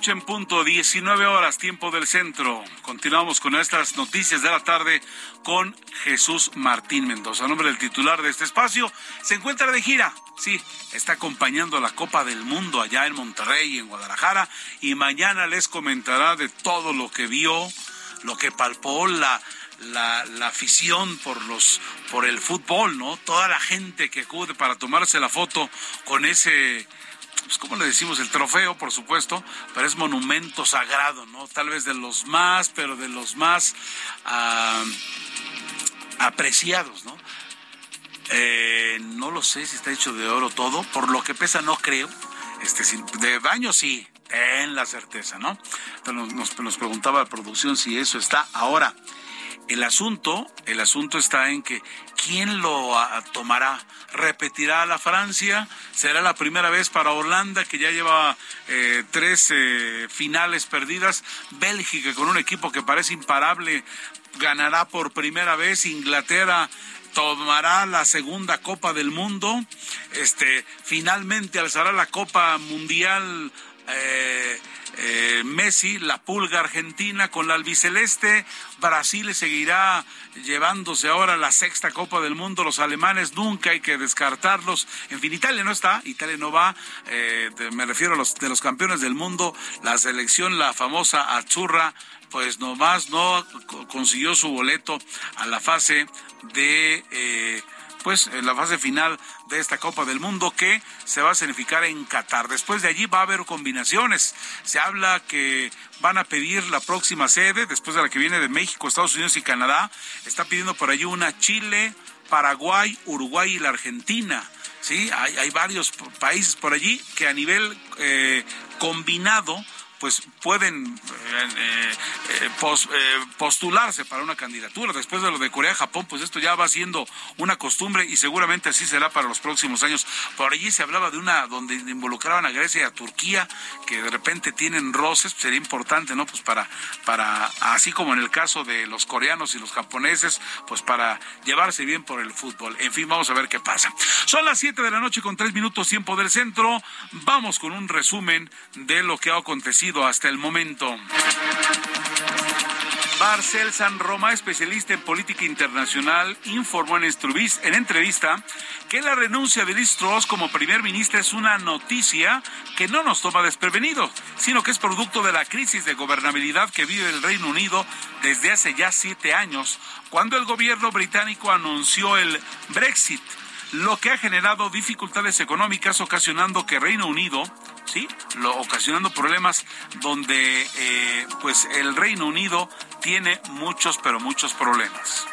Noche en punto, 19 horas, tiempo del centro. Continuamos con nuestras noticias de la tarde con Jesús Martín Mendoza. Nombre del titular de este espacio, se encuentra de gira. Sí, está acompañando la Copa del Mundo allá en Monterrey, en Guadalajara, y mañana les comentará de todo lo que vio, lo que palpó, la, la, la, afición por los por el fútbol, ¿no? Toda la gente que acude para tomarse la foto con ese pues, ¿cómo le decimos? El trofeo, por supuesto, pero es monumento sagrado, ¿no? Tal vez de los más, pero de los más ah, apreciados, ¿no? Eh, no lo sé si está hecho de oro todo, por lo que pesa no creo. Este, de baño sí, en la certeza, ¿no? Nos preguntaba la producción si eso está. Ahora, el asunto, el asunto está en que quién lo ah, tomará. Repetirá la Francia, será la primera vez para Holanda que ya lleva eh, tres eh, finales perdidas. Bélgica con un equipo que parece imparable ganará por primera vez. Inglaterra tomará la segunda Copa del Mundo. Este finalmente alzará la Copa Mundial eh, eh, Messi, la pulga argentina con la albiceleste, Brasil seguirá llevándose ahora la sexta Copa del Mundo, los alemanes nunca hay que descartarlos, en fin, Italia no está, Italia no va, eh, me refiero a los de los campeones del mundo, la selección, la famosa Azzurra, pues nomás no consiguió su boleto a la fase de... Eh, pues en la fase final de esta Copa del Mundo que se va a significar en Qatar. Después de allí va a haber combinaciones. Se habla que van a pedir la próxima sede, después de la que viene de México, Estados Unidos y Canadá. Está pidiendo por allí una Chile, Paraguay, Uruguay y la Argentina. Sí, hay, varios países por allí que a nivel eh, combinado pues pueden eh, eh, eh, postularse para una candidatura. Después de lo de Corea, Japón, pues esto ya va siendo una costumbre y seguramente así será para los próximos años. Por allí se hablaba de una donde involucraban a Grecia y a Turquía, que de repente tienen roces, sería importante, ¿no? Pues para, para, así como en el caso de los coreanos y los japoneses, pues para llevarse bien por el fútbol. En fin, vamos a ver qué pasa. Son las 7 de la noche con 3 minutos tiempo del centro. Vamos con un resumen de lo que ha acontecido hasta el momento. Marcel San Roma, especialista en política internacional, informó en, en entrevista que la renuncia de Liz Truss como primer ministro es una noticia que no nos toma desprevenidos, sino que es producto de la crisis de gobernabilidad que vive el Reino Unido desde hace ya siete años, cuando el gobierno británico anunció el Brexit, lo que ha generado dificultades económicas ocasionando que Reino Unido sí, lo, ocasionando problemas donde eh, pues el Reino Unido tiene muchos, pero muchos problemas.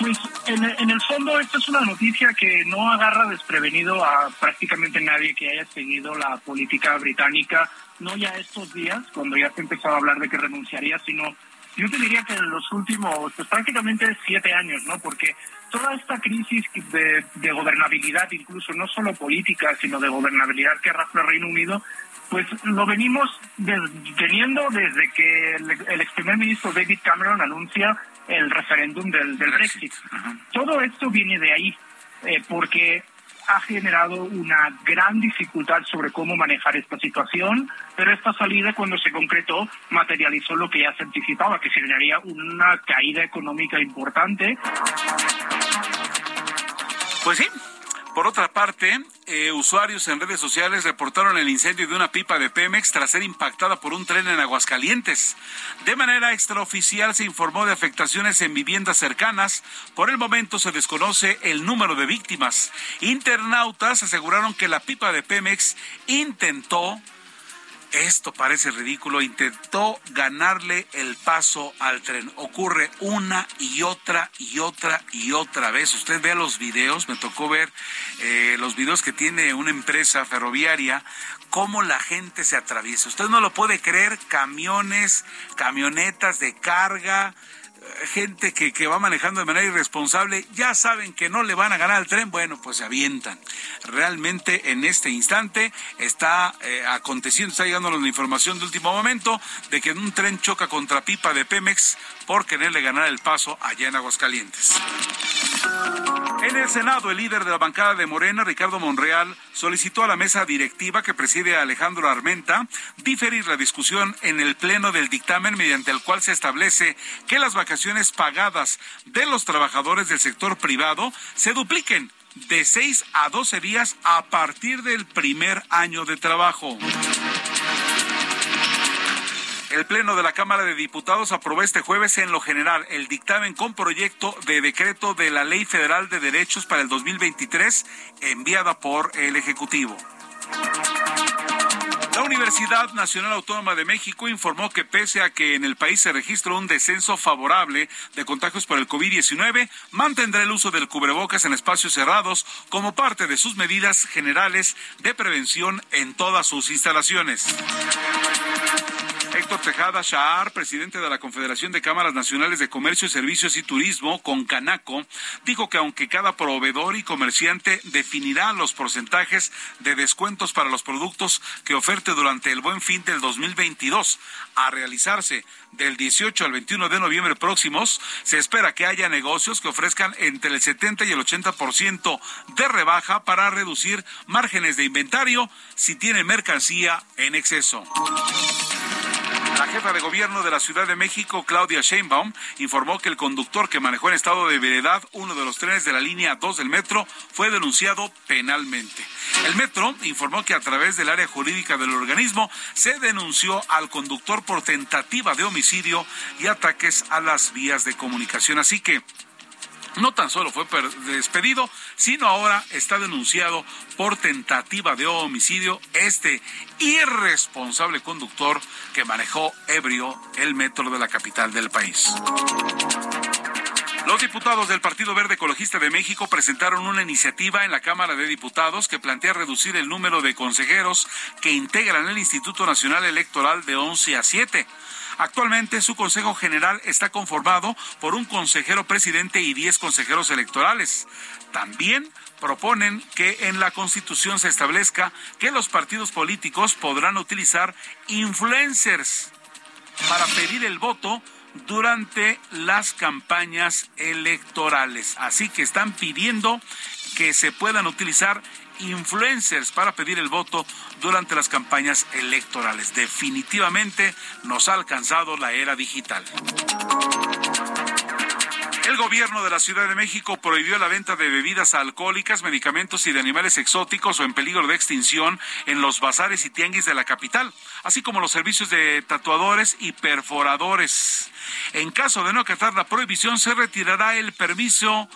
Pues en, en, el fondo esta es una noticia que no agarra desprevenido a prácticamente nadie que haya seguido la política británica, no ya estos días, cuando ya se empezó a hablar de que renunciaría, sino yo te diría que en los últimos, pues prácticamente siete años, ¿no? Porque toda esta crisis de, gobernabilidad, incluso no solo política, sino de gobernabilidad que arrastra el Reino Unido, pues lo venimos teniendo desde que el, ex primer ministro David Cameron anuncia el referéndum del, Brexit. Todo esto viene de ahí, eh, porque ha generado una gran dificultad sobre cómo manejar esta situación, pero esta salida cuando se concretó materializó lo que ya se anticipaba, que generaría una caída económica importante. Pues sí, por otra parte, eh, usuarios en redes sociales reportaron el incendio de una pipa de Pemex tras ser impactada por un tren en Aguascalientes. De manera extraoficial se informó de afectaciones en viviendas cercanas. Por el momento se desconoce el número de víctimas. Internautas aseguraron que la pipa de Pemex intentó esto parece ridículo. Intentó ganarle el paso al tren. Ocurre una y otra y otra y otra vez. Usted ve los videos, me tocó ver eh, los videos que tiene una empresa ferroviaria, cómo la gente se atraviesa. Usted no lo puede creer, camiones, camionetas de carga, gente que, que, va manejando de manera irresponsable, ya saben que no le van a ganar al tren, bueno, pues se avientan. Realmente en este instante está eh, aconteciendo, está llegando la información de último momento de que un tren choca contra pipa de Pemex por quererle ganar el paso allá en Aguascalientes. En el Senado, el líder de la bancada de Morena, Ricardo Monreal, solicitó a la mesa directiva que preside Alejandro Armenta diferir la discusión en el pleno del dictamen mediante el cual se establece que las vacaciones pagadas de los trabajadores del sector privado se dupliquen de 6 a 12 días a partir del primer año de trabajo. El Pleno de la Cámara de Diputados aprobó este jueves en lo general el dictamen con proyecto de decreto de la Ley Federal de Derechos para el 2023 enviada por el Ejecutivo. La Universidad Nacional Autónoma de México informó que pese a que en el país se registró un descenso favorable de contagios por el COVID-19, mantendrá el uso del cubrebocas en espacios cerrados como parte de sus medidas generales de prevención en todas sus instalaciones. Héctor Tejada Shahar, presidente de la Confederación de Cámaras Nacionales de Comercio, Servicios y Turismo, con Canaco, dijo que aunque cada proveedor y comerciante definirá los porcentajes de descuentos para los productos que oferte durante el buen fin del 2022 a realizarse del 18 al 21 de noviembre próximos, se espera que haya negocios que ofrezcan entre el 70 y el 80% de rebaja para reducir márgenes de inventario si tiene mercancía en exceso. La jefa de gobierno de la Ciudad de México, Claudia Sheinbaum, informó que el conductor que manejó en estado de veredad uno de los trenes de la línea 2 del metro fue denunciado penalmente. El metro informó que a través del área jurídica del organismo se denunció al conductor por tentativa de homicidio y ataques a las vías de comunicación. Así que no tan solo fue despedido, sino ahora está denunciado por tentativa de homicidio este irresponsable conductor que manejó ebrio el metro de la capital del país. Los diputados del Partido Verde Ecologista de México presentaron una iniciativa en la Cámara de Diputados que plantea reducir el número de consejeros que integran el Instituto Nacional Electoral de 11 a 7. Actualmente su Consejo General está conformado por un consejero presidente y 10 consejeros electorales. También proponen que en la Constitución se establezca que los partidos políticos podrán utilizar influencers para pedir el voto durante las campañas electorales. Así que están pidiendo que se puedan utilizar influencers para pedir el voto durante las campañas electorales. Definitivamente nos ha alcanzado la era digital. El gobierno de la Ciudad de México prohibió la venta de bebidas alcohólicas, medicamentos y de animales exóticos o en peligro de extinción en los bazares y tianguis de la capital, así como los servicios de tatuadores y perforadores. En caso de no acatar la prohibición, se retirará el permiso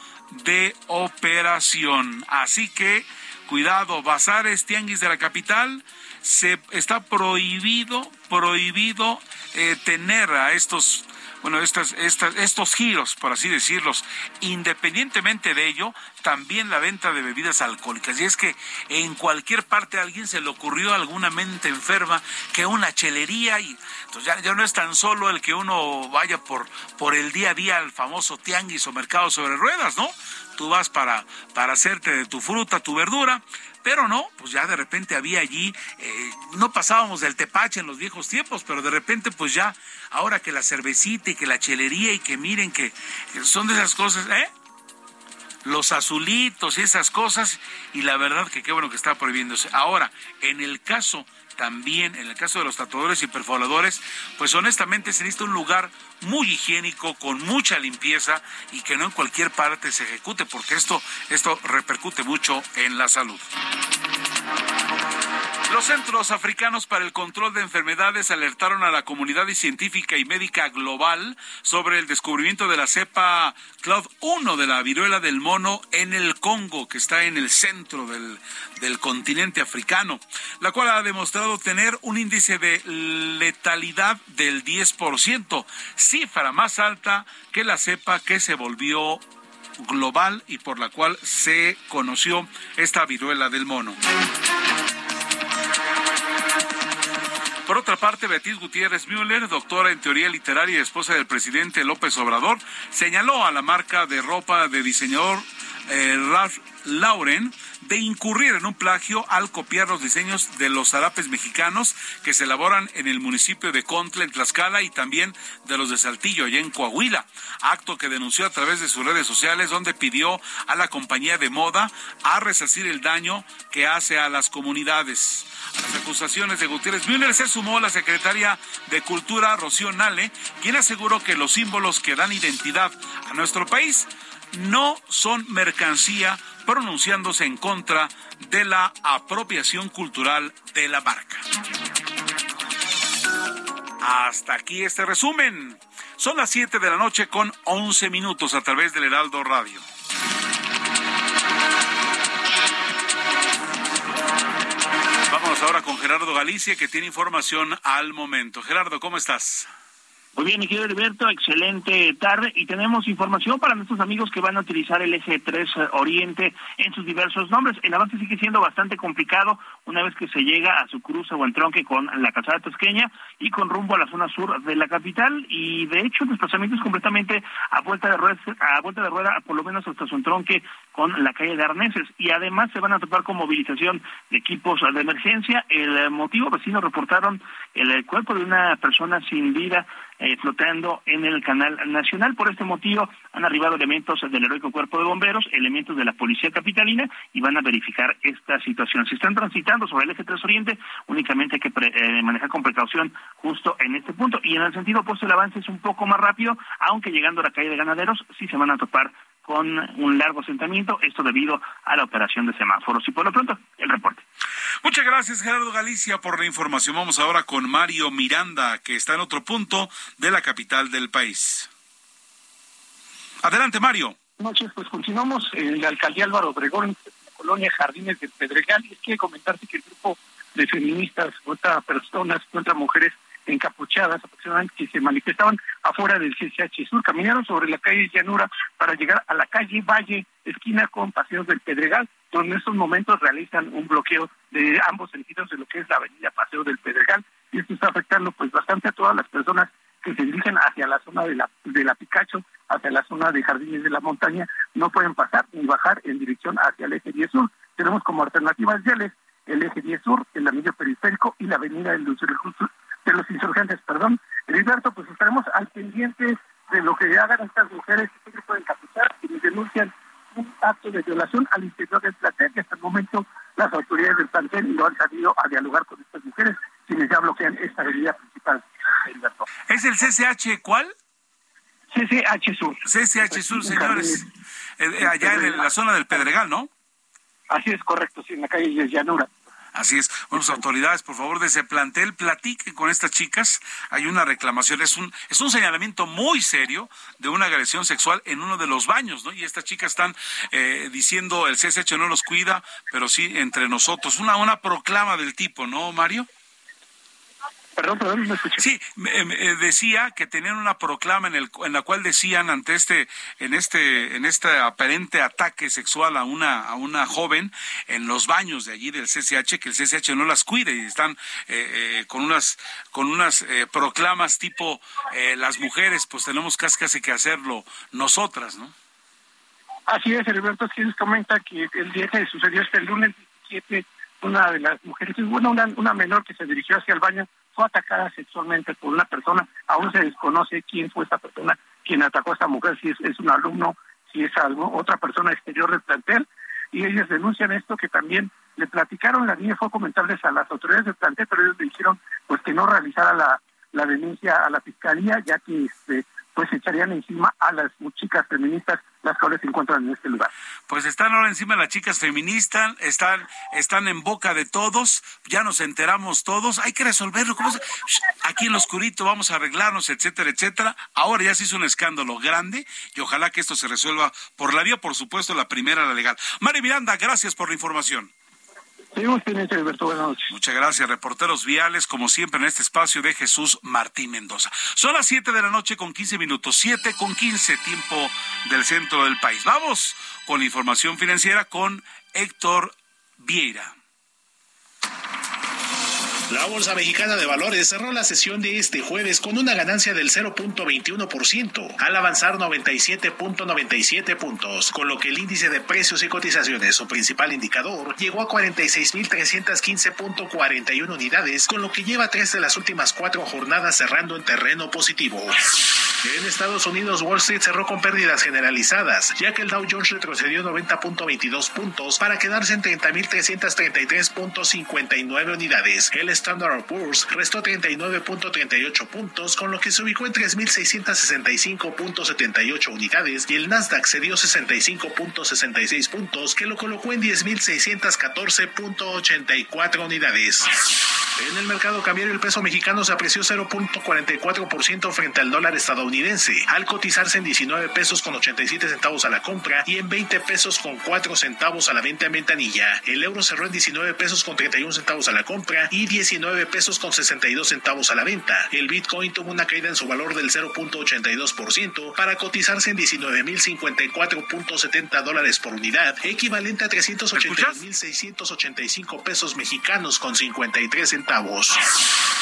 de operación. Así que cuidado, bazares, tianguis de la capital, se está prohibido, prohibido eh, tener a estos bueno, estas, estas, estos giros, por así decirlos, independientemente de ello, también la venta de bebidas alcohólicas. Y es que en cualquier parte a alguien se le ocurrió alguna mente enferma que una chelería y entonces ya, ya, no es tan solo el que uno vaya por, por el día a día al famoso tianguis o mercado sobre ruedas, ¿no? Tú vas para, para hacerte de tu fruta, tu verdura, pero no, pues ya de repente había allí, eh, no pasábamos del tepache en los viejos tiempos, pero de repente pues ya, ahora que la cervecita y que la chelería y que miren que, son de esas cosas, ¿eh? Los azulitos y esas cosas, y la verdad que qué bueno que está prohibiéndose. Ahora, en el caso también en el caso de los tatuadores y perforadores, pues honestamente se necesita un lugar muy higiénico, con mucha limpieza y que no en cualquier parte se ejecute, porque esto, esto repercute mucho en la salud. Los Centros Africanos para el Control de Enfermedades alertaron a la comunidad científica y médica global sobre el descubrimiento de la cepa Claude 1 de la viruela del mono en el Congo, que está en el centro del, del continente africano, la cual ha demostrado tener un índice de letalidad del 10%, cifra más alta que la cepa que se volvió global y por la cual se conoció esta viruela del mono. Por otra parte, Beatriz Gutiérrez Müller, doctora en teoría literaria y esposa del presidente López Obrador, señaló a la marca de ropa de diseñador eh, Lauren de incurrir en un plagio al copiar los diseños de los zarapes mexicanos que se elaboran en el municipio de Contle, en Tlaxcala, y también de los de Saltillo, allá en Coahuila. Acto que denunció a través de sus redes sociales, donde pidió a la compañía de moda a resarcir el daño que hace a las comunidades las acusaciones de Gutiérrez Müller se sumó la secretaria de Cultura, Rocío Nale, quien aseguró que los símbolos que dan identidad a nuestro país no son mercancía, pronunciándose en contra de la apropiación cultural de la marca. Hasta aquí este resumen. Son las 7 de la noche con 11 minutos a través del Heraldo Radio. ahora con Gerardo Galicia, que tiene información al momento. Gerardo, ¿cómo estás? Muy bien, mi querido Heriberto, excelente tarde y tenemos información para nuestros amigos que van a utilizar el eje 3 Oriente en sus diversos nombres. El avance sigue siendo bastante complicado una vez que se llega a su cruce o entronque con la calzada tosqueña y con rumbo a la zona sur de la capital y de hecho el desplazamiento es completamente a vuelta de rueda, a vuelta de rueda por lo menos hasta su entronque con la calle de Arneses y además se van a topar con movilización de equipos de emergencia. El motivo vecinos reportaron el cuerpo de una persona sin vida eh, flotando en el canal nacional. Por este motivo han arribado elementos del heroico cuerpo de bomberos, elementos de la policía capitalina y van a verificar esta situación. Si están transitando sobre el eje 3 Oriente, únicamente hay que eh, manejar con precaución justo en este punto. Y en el sentido opuesto el avance es un poco más rápido, aunque llegando a la calle de ganaderos sí se van a topar con un largo asentamiento, esto debido a la operación de semáforos. Y por lo pronto, el reporte. Muchas gracias, Gerardo Galicia, por la información. Vamos ahora con Mario Miranda, que está en otro punto de la capital del país. Adelante, Mario. Buenas noches, pues continuamos en la alcaldía Álvaro Obregón, en la colonia Jardines del Pedregal. Y es que comentarte que el grupo de feministas contra personas, contra mujeres encapuchadas aproximadamente que se manifestaban afuera del CCH Sur, caminaron sobre la calle Llanura para llegar a la calle Valle, esquina con Paseos del Pedregal, donde en estos momentos realizan un bloqueo de ambos sentidos de lo que es la avenida Paseo del Pedregal, y esto está afectando pues bastante a todas las personas que se dirigen hacia la zona de la, de la Picacho, hacia la zona de Jardines de la Montaña, no pueden pasar ni bajar en dirección hacia el eje 10 Sur. Tenemos como alternativas viales el eje 10 Sur, el anillo periférico y la avenida del de los insurgentes, perdón. Heriberto, pues estaremos al pendiente de lo que hagan estas mujeres que se pueden capturar y denuncian un acto de violación al interior del plantel y hasta el momento las autoridades del plantel no han salido a dialogar con estas mujeres quienes ya bloquean esta avenida principal. Heriberto. ¿Es el CCH cuál? CCH Sur. CCH Sur, señores. Eh, eh, allá en la zona del Pedregal, ¿no? Así es correcto, sí, en la calle de Llanura. Así es. Bueno, autoridades, por favor, de ese plantel, platiquen con estas chicas. Hay una reclamación, es un, es un señalamiento muy serio de una agresión sexual en uno de los baños, ¿no? Y estas chicas están eh, diciendo el CSH no los cuida, pero sí entre nosotros. Una, una proclama del tipo, ¿no, Mario? Perdón, perdón, me escuché. Sí, eh, decía que tenían una proclama en, el, en la cual decían ante este, en este, en este aparente ataque sexual a una, a una joven en los baños de allí del CCH, que el CCH no las cuide y están eh, eh, con unas, con unas proclamas tipo las mujeres, pues tenemos casi que hacerlo nosotras, ¿no? Así es, Heriberto quien comenta que el día que sucedió este lunes 17, una de las mujeres, bueno, una, una menor que se dirigió hacia el baño fue atacada sexualmente por una persona, aún se desconoce quién fue esta persona quien atacó a esta mujer, si es, un alumno, si es algo, otra persona exterior del plantel, y ellos denuncian esto que también le platicaron la niña fue comentarles a las autoridades del plantel, pero ellos le dijeron pues que no realizara la, la denuncia a la fiscalía, ya que este, pues echarían encima a las chicas feministas las cuales se encuentran en este lugar. Pues están ahora encima las chicas feministas, están, están en boca de todos, ya nos enteramos todos, hay que resolverlo. Aquí en lo oscurito vamos a arreglarnos, etcétera, etcétera. Ahora ya se hizo un escándalo grande y ojalá que esto se resuelva por la vía, por supuesto, la primera, la legal. Mari Miranda, gracias por la información. Muchas gracias, reporteros viales, como siempre en este espacio de Jesús Martín Mendoza. Son las 7 de la noche con 15 minutos, 7 con 15 tiempo del centro del país. Vamos con la información financiera con Héctor Vieira. La Bolsa Mexicana de Valores cerró la sesión de este jueves con una ganancia del 0.21% al avanzar 97.97 puntos, con lo que el índice de precios y cotizaciones, su principal indicador, llegó a 46.315.41 unidades, con lo que lleva tres de las últimas cuatro jornadas cerrando en terreno positivo. En Estados Unidos, Wall Street cerró con pérdidas generalizadas, ya que el Dow Jones retrocedió 90.22 puntos para quedarse en 30.333.59 unidades. El Standard Poor's restó 39.38 puntos, con lo que se ubicó en 3.665.78 unidades y el Nasdaq cedió 65.66 puntos, que lo colocó en 10.614.84 unidades. En el mercado cambiario el peso mexicano se apreció 0.44% frente al dólar estadounidense al cotizarse en 19 pesos con 87 centavos a la compra y en 20 pesos con 4 centavos a la venta en ventanilla. El euro cerró en 19 pesos con 31 centavos a la compra y 19 pesos con 62 centavos a la venta. El Bitcoin tuvo una caída en su valor del 0.82% para cotizarse en 19.054.70 dólares por unidad, equivalente a 381.685 pesos mexicanos con 53 centavos.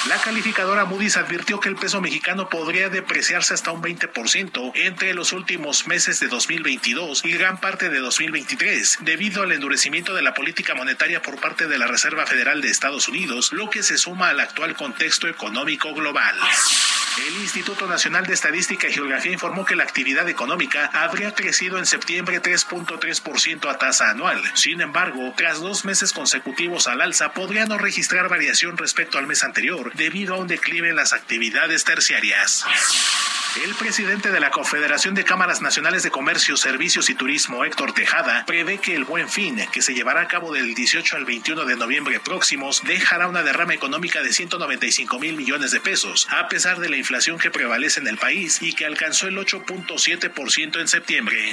La calificadora Moody's advirtió que el peso mexicano podría depreciarse hasta un 20% entre los últimos meses de 2022 y gran parte de 2023, debido al endurecimiento de la política monetaria por parte de la Reserva Federal de Estados Unidos, lo que se suma al actual contexto económico global. El Instituto Nacional de Estadística y Geografía informó que la actividad económica habría crecido en septiembre 3.3% a tasa anual. Sin embargo, tras dos meses consecutivos al alza, podría no registrar variación respecto al mes anterior debido a un declive en las actividades terciarias. El presidente de la Confederación de Cámaras Nacionales de Comercio, Servicios y Turismo, Héctor Tejada, prevé que el buen fin, que se llevará a cabo del 18 al 21 de noviembre próximos, dejará una derrama económica de 195 mil millones de pesos, a pesar de la inflación que prevalece en el país y que alcanzó el 8.7% en septiembre.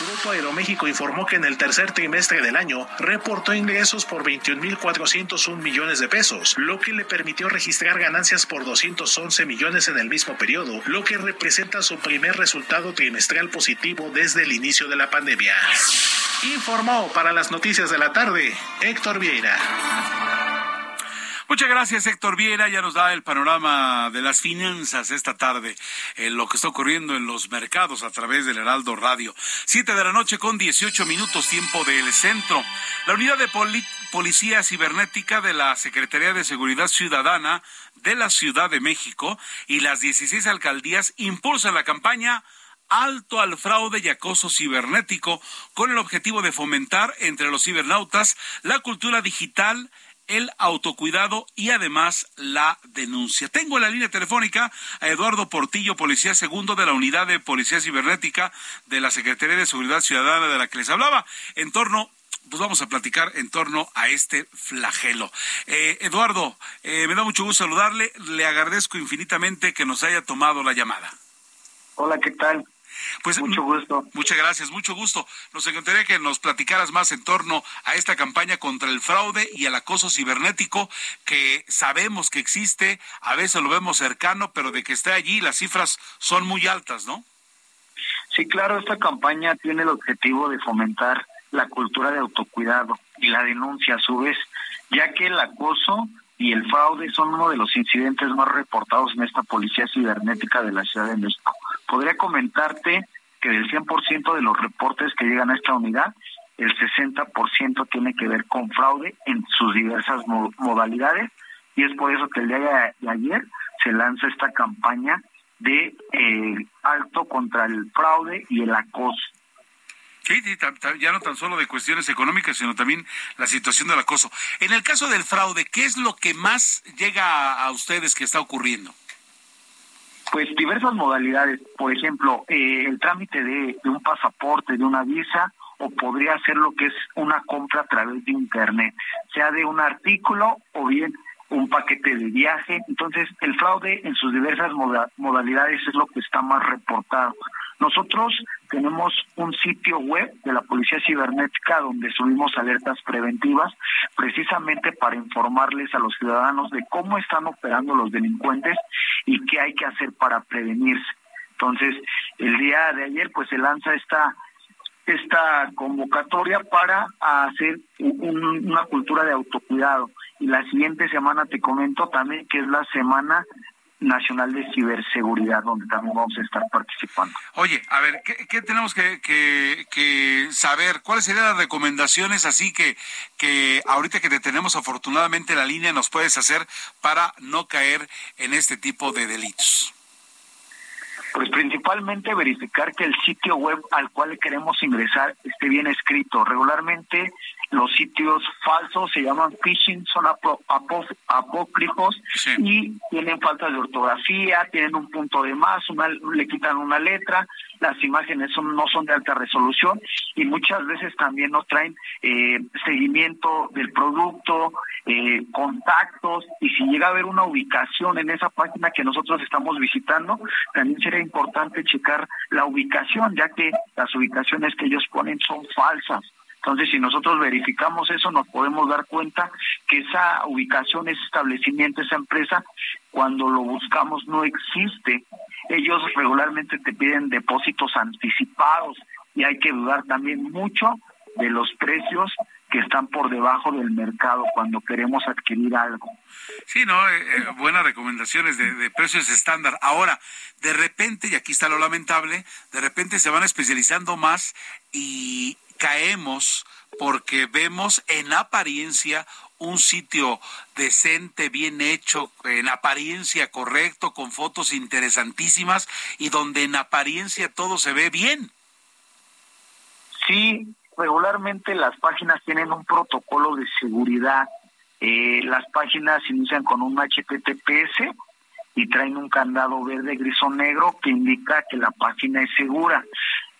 Grupo Aeroméxico informó que en el tercer trimestre del año reportó ingresos por 21.401 millones de pesos, lo que le permitió registrar ganancias por 211 millones en el mismo periodo, lo que representa su primer resultado trimestral positivo desde el inicio de la pandemia. Informó para las noticias de la tarde Héctor Vieira. Muchas gracias, Héctor Viera. Ya nos da el panorama de las finanzas esta tarde, en lo que está ocurriendo en los mercados a través del Heraldo Radio. Siete de la noche con dieciocho minutos, tiempo del centro. La unidad de Policía Cibernética de la Secretaría de Seguridad Ciudadana de la Ciudad de México y las 16 alcaldías impulsan la campaña alto al fraude y acoso cibernético con el objetivo de fomentar entre los cibernautas la cultura digital el autocuidado y además la denuncia. Tengo en la línea telefónica a Eduardo Portillo, policía segundo de la unidad de policía cibernética de la Secretaría de Seguridad Ciudadana de la que les hablaba, en torno pues vamos a platicar en torno a este flagelo. Eh, Eduardo, eh, me da mucho gusto saludarle. Le agradezco infinitamente que nos haya tomado la llamada. Hola, ¿qué tal? Pues mucho gusto. Muchas gracias, mucho gusto. Nos encantaría que nos platicaras más en torno a esta campaña contra el fraude y el acoso cibernético que sabemos que existe, a veces lo vemos cercano, pero de que esté allí las cifras son muy altas, ¿no? Sí, claro, esta campaña tiene el objetivo de fomentar la cultura de autocuidado y la denuncia a su vez, ya que el acoso y el fraude son uno de los incidentes más reportados en esta policía cibernética de la Ciudad de México. Podría comentarte que del 100% de los reportes que llegan a esta unidad, el 60% tiene que ver con fraude en sus diversas modalidades y es por eso que el día de ayer se lanza esta campaña de eh, alto contra el fraude y el acoso. Sí, ya no tan solo de cuestiones económicas, sino también la situación del acoso. En el caso del fraude, ¿qué es lo que más llega a ustedes que está ocurriendo? Pues diversas modalidades, por ejemplo, eh, el trámite de, un pasaporte, de una visa, o podría ser lo que es una compra a través de Internet, sea de un artículo o bien un paquete de viaje. Entonces, el fraude en sus diversas modalidades es lo que está más reportado. Nosotros tenemos un sitio web de la Policía Cibernética donde subimos alertas preventivas precisamente para informarles a los ciudadanos de cómo están operando los delincuentes y qué hay que hacer para prevenirse. Entonces, el día de ayer pues se lanza esta esta convocatoria para hacer una cultura de autocuidado. Y la siguiente semana te comento también que es la semana Nacional de Ciberseguridad, donde también vamos a estar participando. Oye, a ver, ¿qué, tenemos que, que, saber? ¿Cuáles serían las recomendaciones así que, que ahorita que te tenemos afortunadamente la línea nos puedes hacer para no caer en este tipo de delitos? Pues principalmente verificar que el sitio web al cual queremos ingresar esté bien escrito. Regularmente los sitios falsos se llaman phishing, son apócrifos y tienen falta de ortografía, tienen un punto de más, una, le quitan una letra, las imágenes son, no son de alta resolución y muchas veces también nos traen eh, seguimiento del producto, eh, contactos y si llega a haber una ubicación en esa página que nosotros estamos visitando, también sería importante checar la ubicación, ya que las ubicaciones que ellos ponen son falsas. Entonces, si nosotros verificamos eso, nos podemos dar cuenta que esa ubicación, ese establecimiento, esa empresa, cuando lo buscamos no existe. Ellos regularmente te piden depósitos anticipados y hay que dudar también mucho de los precios que están por debajo del mercado cuando queremos adquirir algo. Sí, no, eh, eh, buenas recomendaciones de, de, precios estándar. Ahora, de repente, y aquí está lo lamentable, de repente se van especializando más y caemos porque vemos en apariencia un sitio decente, bien hecho, en apariencia correcto, con fotos interesantísimas y donde en apariencia todo se ve bien. Sí, regularmente las páginas tienen un protocolo de seguridad. Eh, las páginas inician con un HTTPS y traen un candado verde, gris o negro que indica que la página es segura.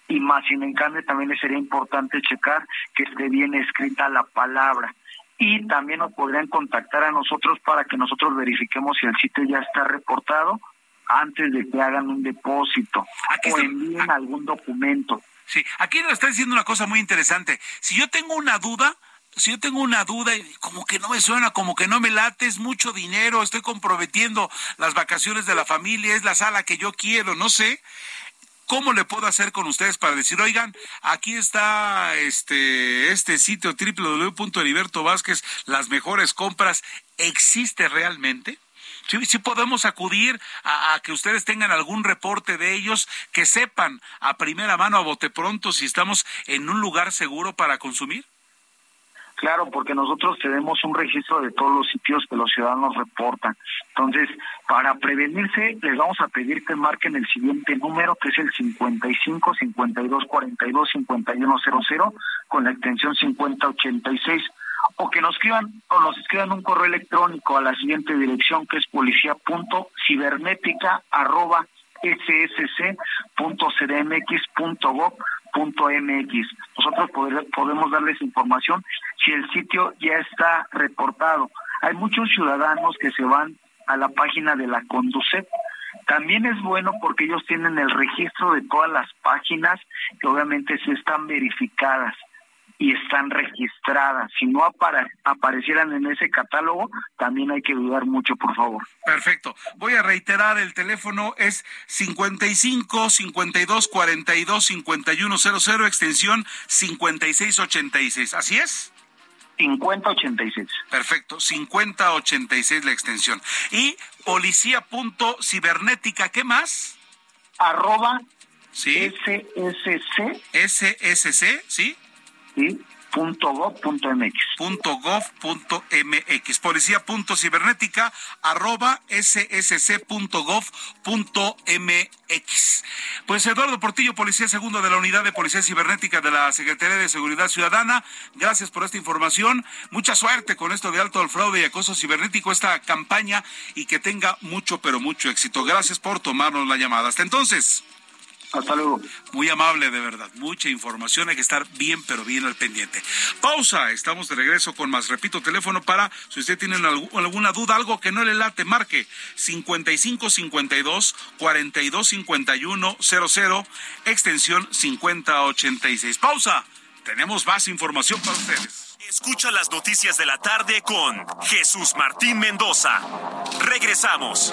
Y más sin en también sería importante checar que esté bien escrita la palabra. Y también nos podrían contactar a nosotros para que nosotros verifiquemos si el sitio ya está reportado antes de que hagan un depósito o envíen algún documento. Sí, aquí nos está diciendo una cosa muy interesante. Si yo tengo una duda, si yo tengo una duda y como que no me suena, como que no me late, es mucho dinero, estoy comprometiendo las vacaciones de la familia, es la sala que yo quiero, no sé. ¿Cómo le puedo hacer con ustedes para decir, oigan, aquí está este, este sitio www.heriberto las mejores compras, ¿existe realmente? Sí, podemos acudir a, que ustedes tengan algún reporte de ellos, que sepan a primera mano, a bote pronto, si estamos en un lugar seguro para consumir. Claro, porque nosotros tenemos un registro de todos los sitios que los ciudadanos reportan. Entonces, para prevenirse, les vamos a pedir que marquen el siguiente número, que es el 55 52 42 5100, con la extensión 5086 o que nos escriban o nos escriban un correo electrónico a la siguiente dirección que es policía.cibernética arroba Nosotros podemos darles información si el sitio ya está reportado. Hay muchos ciudadanos que se van a la página de la Conducet. También es bueno porque ellos tienen el registro de todas las páginas que obviamente sí están verificadas y están registradas. Si no aparecieran en ese catálogo, también hay que dudar mucho, por favor. Perfecto. Voy a reiterar, el teléfono es 55 52 42 5100, extensión 5686. ¿Así es? 5086. Perfecto, 5086 la extensión. Y policía.cibernética, ¿qué más? Arroba ¿Sí? SSC. SSC, ¿sí? .gov.mx. .gov.mx. Policía.cibernética arroba ssc.gov.mx. Pues Eduardo Portillo, Policía Segundo de la Unidad de Policía Cibernética de la Secretaría de Seguridad Ciudadana. Gracias por esta información. Mucha suerte con esto de alto al fraude y acoso cibernético, esta campaña y que tenga mucho, pero mucho éxito. Gracias por tomarnos la llamada. Hasta entonces. Hasta luego. Muy amable, de verdad. Mucha información. Hay que estar bien, pero bien al pendiente. Pausa. Estamos de regreso con más. Repito, teléfono para, si usted tiene alguna duda, algo que no le late, marque 5552 425100, extensión 5086. Pausa. Tenemos más información para ustedes. Escucha las noticias de la tarde con Jesús Martín Mendoza. Regresamos.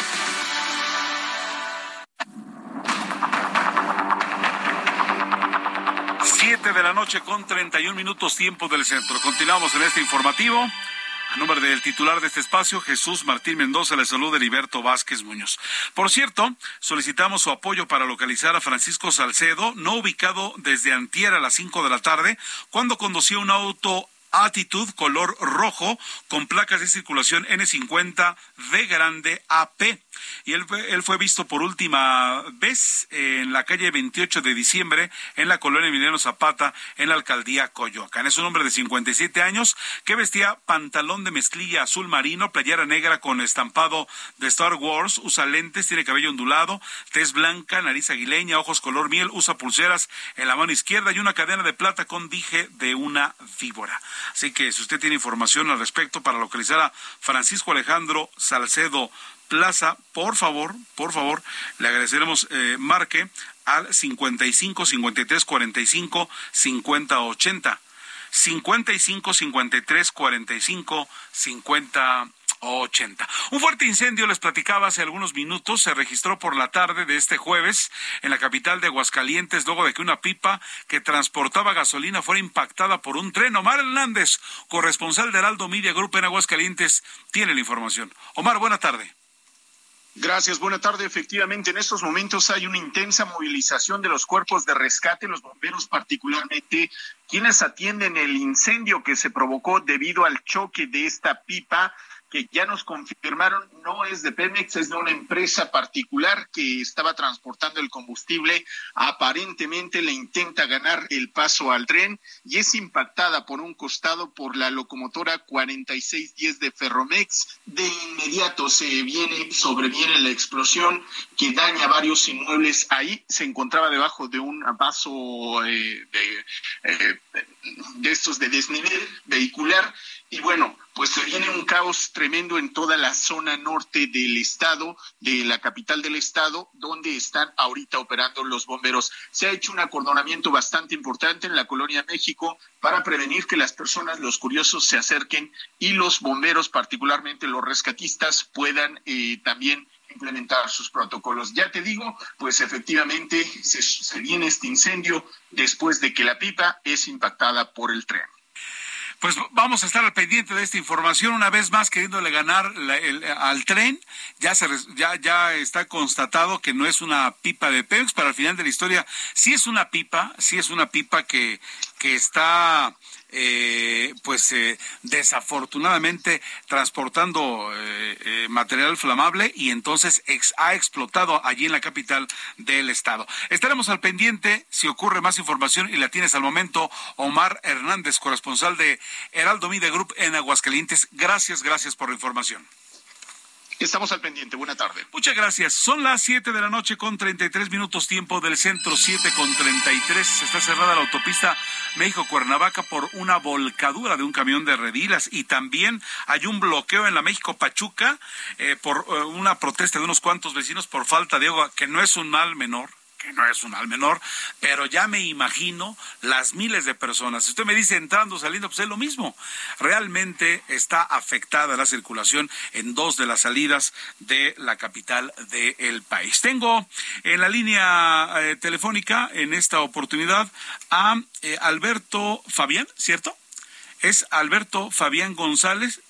La noche con 31 minutos tiempo del centro. Continuamos en este informativo. A nombre del titular de este espacio, Jesús Martín Mendoza, le saluda Heriberto Vázquez Muñoz. Por cierto, solicitamos su apoyo para localizar a Francisco Salcedo, no ubicado desde antier a las 5 de la tarde, cuando conducía un auto Attitude color rojo con placas de circulación N50 V grande AP. Y él, él fue visto por última vez en la calle 28 de diciembre en la colonia Emiliano Zapata en la alcaldía Coyoacán. Es un hombre de 57 años que vestía pantalón de mezclilla azul marino, playera negra con estampado de Star Wars, usa lentes, tiene cabello ondulado, tez blanca, nariz aguileña, ojos color miel, usa pulseras en la mano izquierda y una cadena de plata con dije de una víbora. Así que si usted tiene información al respecto para localizar a Francisco Alejandro Salcedo Plaza, por favor, por favor, le agradeceremos eh, marque al 55 53 45 50 80. 55 53 45 50 80. Un fuerte incendio, les platicaba hace algunos minutos, se registró por la tarde de este jueves en la capital de Aguascalientes, luego de que una pipa que transportaba gasolina fuera impactada por un tren. Omar Hernández, corresponsal de Heraldo Media Group en Aguascalientes, tiene la información. Omar, buena tarde. Gracias, buena tarde. Efectivamente, en estos momentos hay una intensa movilización de los cuerpos de rescate, los bomberos particularmente, quienes atienden el incendio que se provocó debido al choque de esta pipa que ya nos confirmaron no es de Pemex, es de una empresa particular que estaba transportando el combustible. Aparentemente le intenta ganar el paso al tren y es impactada por un costado por la locomotora 4610 de Ferromex. De inmediato se viene, sobreviene la explosión que daña varios inmuebles. Ahí se encontraba debajo de un vaso eh, de, eh, de estos de desnivel vehicular y bueno, pues se viene un caos tremendo en toda la zona norte del estado, de la capital del estado, donde están ahorita operando los bomberos. Se ha hecho un acordonamiento bastante importante en la colonia México para prevenir que las personas, los curiosos, se acerquen y los bomberos, particularmente los rescatistas, puedan eh, también implementar sus protocolos. Ya te digo, pues efectivamente se, se viene este incendio después de que la pipa es impactada por el tren. Pues vamos a estar al pendiente de esta información una vez más queriéndole ganar al tren. Ya, se, ya, ya está constatado que no es una pipa de Pemex, pero al final de la historia sí es una pipa, sí es una pipa que, que está eh, pues eh, desafortunadamente transportando eh, eh, material flamable y entonces ha explotado allí en la capital del estado. Estaremos al pendiente si ocurre más información y la tienes al momento Omar Hernández, corresponsal de Heraldo Media Group en Aguascalientes. Gracias, gracias por la información. Estamos al pendiente. Buena tarde. Muchas gracias. Son las 7 de la noche con 33 minutos tiempo del centro, 7 con 33. Está cerrada la autopista México-Cuernavaca por una volcadura de un camión de redilas y también hay un bloqueo en la México-Pachuca eh, por eh, una protesta de unos cuantos vecinos por falta de agua, que no es un mal menor que no es un mal menor, pero ya me imagino las miles de personas. Si usted me dice entrando, saliendo, pues es lo mismo. Realmente está afectada la circulación en dos de las salidas de la capital del país. Tengo en la línea eh, telefónica en esta oportunidad a eh, Alberto Fabián, ¿cierto? Es Alberto Fabián González,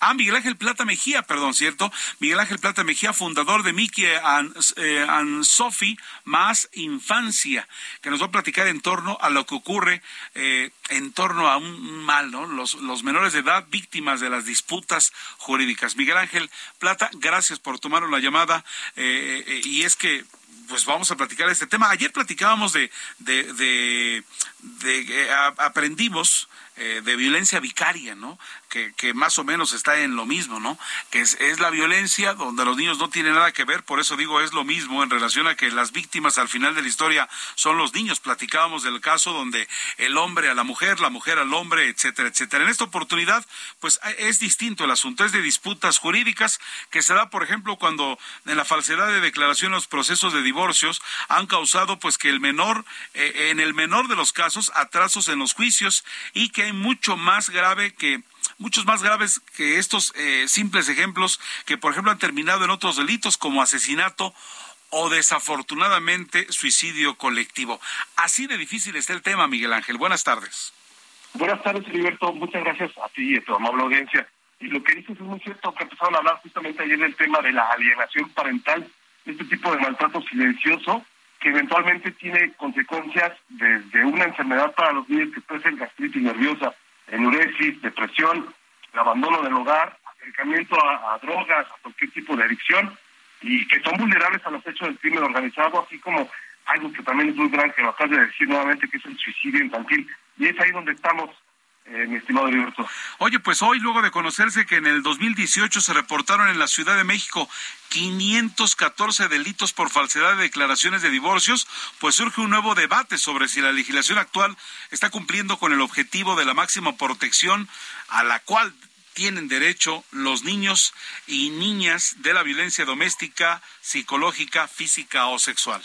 Ah, Miguel Ángel Plata Mejía, perdón, ¿cierto? Miguel Ángel Plata Mejía, fundador de Mickey and, eh, Sophie más Infancia, que nos va a platicar en torno a lo que ocurre eh, en torno a un mal, ¿no? Los, los menores de edad víctimas de las disputas jurídicas. Miguel Ángel Plata, gracias por tomar la llamada. Eh, y es que pues vamos a platicar este tema. Ayer platicábamos de, de, de, de aprendimos eh, de violencia vicaria, ¿no? Que, más o menos está en lo mismo, ¿no? Que es, es, la violencia donde los niños no tienen nada que ver, por eso digo es lo mismo en relación a que las víctimas al final de la historia son los niños. Platicábamos del caso donde el hombre a la mujer, la mujer al hombre, etcétera, etcétera. En esta oportunidad, pues es distinto el asunto, es de disputas jurídicas que se da, por ejemplo, cuando en la falsedad de declaración los procesos de divorcios han causado pues que el menor, eh, en el menor de los casos, atrasos en los juicios y que mucho más grave que muchos más graves que estos eh, simples ejemplos que, por ejemplo, han terminado en otros delitos como asesinato o desafortunadamente suicidio colectivo. Así de difícil está el tema, Miguel Ángel. Buenas tardes. Buenas tardes, Heriberto. Muchas gracias a ti y a tu amable audiencia. Y lo que dices es muy cierto, que empezaron a hablar justamente ayer del tema de la alienación parental, este tipo de maltrato silencioso, que eventualmente tiene consecuencias desde una enfermedad para los niños que puede ser gastritis nerviosa, enuresis, depresión, el abandono del hogar, acercamiento a, drogas, a cualquier tipo de adicción, y que son vulnerables a los hechos del crimen organizado, así como algo que también es muy grande, que lo acabas de decir nuevamente, que es el suicidio infantil. Y es ahí donde estamos eh, mi estimado Heriberto. Oye, pues hoy, luego de conocerse que en el 2018 se reportaron en la Ciudad de México 514 delitos por falsedad de declaraciones de divorcios, pues surge un nuevo debate sobre si la legislación actual está cumpliendo con el objetivo de la máxima protección a la cual tienen derecho los niños y niñas de la violencia doméstica, psicológica, física o sexual.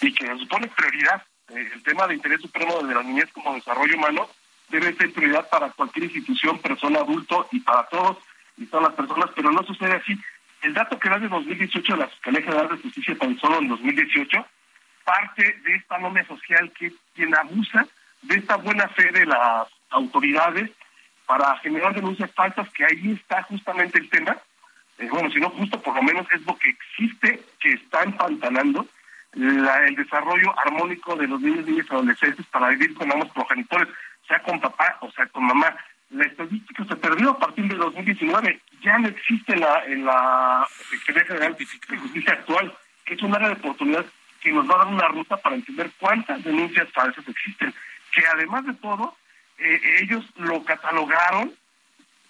Y que se supone prioridad eh, el tema de interés supremo de la niñez como desarrollo humano debe ser prioridad para cualquier institución, persona, adulto y para todos y todas las personas, pero no sucede así. El dato que da de 2018 de la Fiscalía General de Justicia tan solo en 2018 parte de esta norma social que es quien abusa de esta buena fe de las autoridades para generar denuncias falsas, que ahí está justamente el tema. Eh, bueno, si no justo, por lo menos es lo que existe, que está empantanando la, el desarrollo armónico de los niños, niñas y adolescentes para vivir con ambos progenitores sea con papá o sea con mamá. La estadística se perdió a partir de 2019. Ya no existe la, en la Secretaría General de Justicia actual, es un área de oportunidad que nos va a dar una ruta para entender cuántas denuncias falsas existen. Que además de todo, eh, ellos lo catalogaron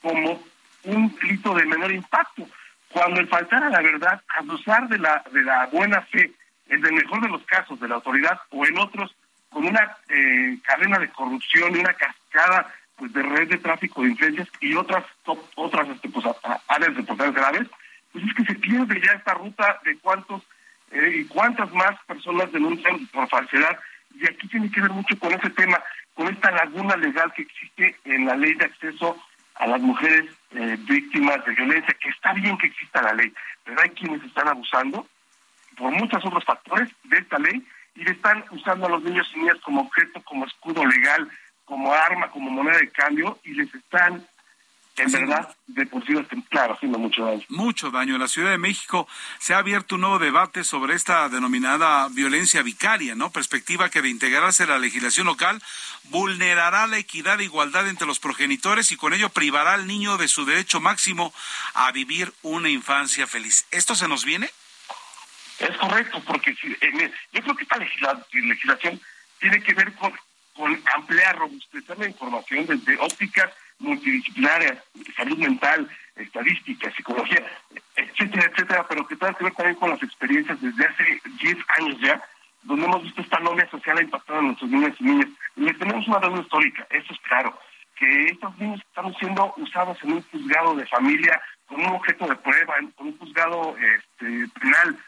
como un delito de menor impacto. Cuando el faltar a la verdad, abusar de la, de la buena fe, en el mejor de los casos de la autoridad o en otros con una eh, cadena de corrupción y una cascada pues de red de tráfico de influencias y otras otras este, pues, áreas de potencias graves, pues es que se pierde ya esta ruta de cuántos eh, y cuántas más personas denuncian por falsedad. Y aquí tiene que ver mucho con ese tema, con esta laguna legal que existe en la ley de acceso a las mujeres eh, víctimas de violencia, que está bien que exista la ley, pero hay quienes están abusando por muchos otros factores de esta ley y están usando a los niños y niñas como objeto, como escudo legal, como arma, como moneda de cambio y les están en verdad, de por sí, claro, haciendo mucho daño. Mucho daño. En la Ciudad de México se ha abierto un nuevo debate sobre esta denominada violencia vicaria, ¿no? Perspectiva que de integrarse a la legislación local vulnerará la equidad e igualdad entre los progenitores y con ello privará al niño de su derecho máximo a vivir una infancia feliz. ¿Esto se nos viene? Es correcto, porque yo creo que esta legislación tiene que ver con, con ampliar, robustecer la información desde ópticas multidisciplinarias, salud mental, estadística, psicología, etcétera, etcétera, pero que tenga que ver también con las experiencias desde hace 10 años ya, donde hemos visto esta novia social impactada en nuestros niños y niñas. Les tenemos una deuda histórica, eso es claro, que estos niños están siendo usados en un juzgado de familia con un objeto de prueba, con un juzgado este, penal,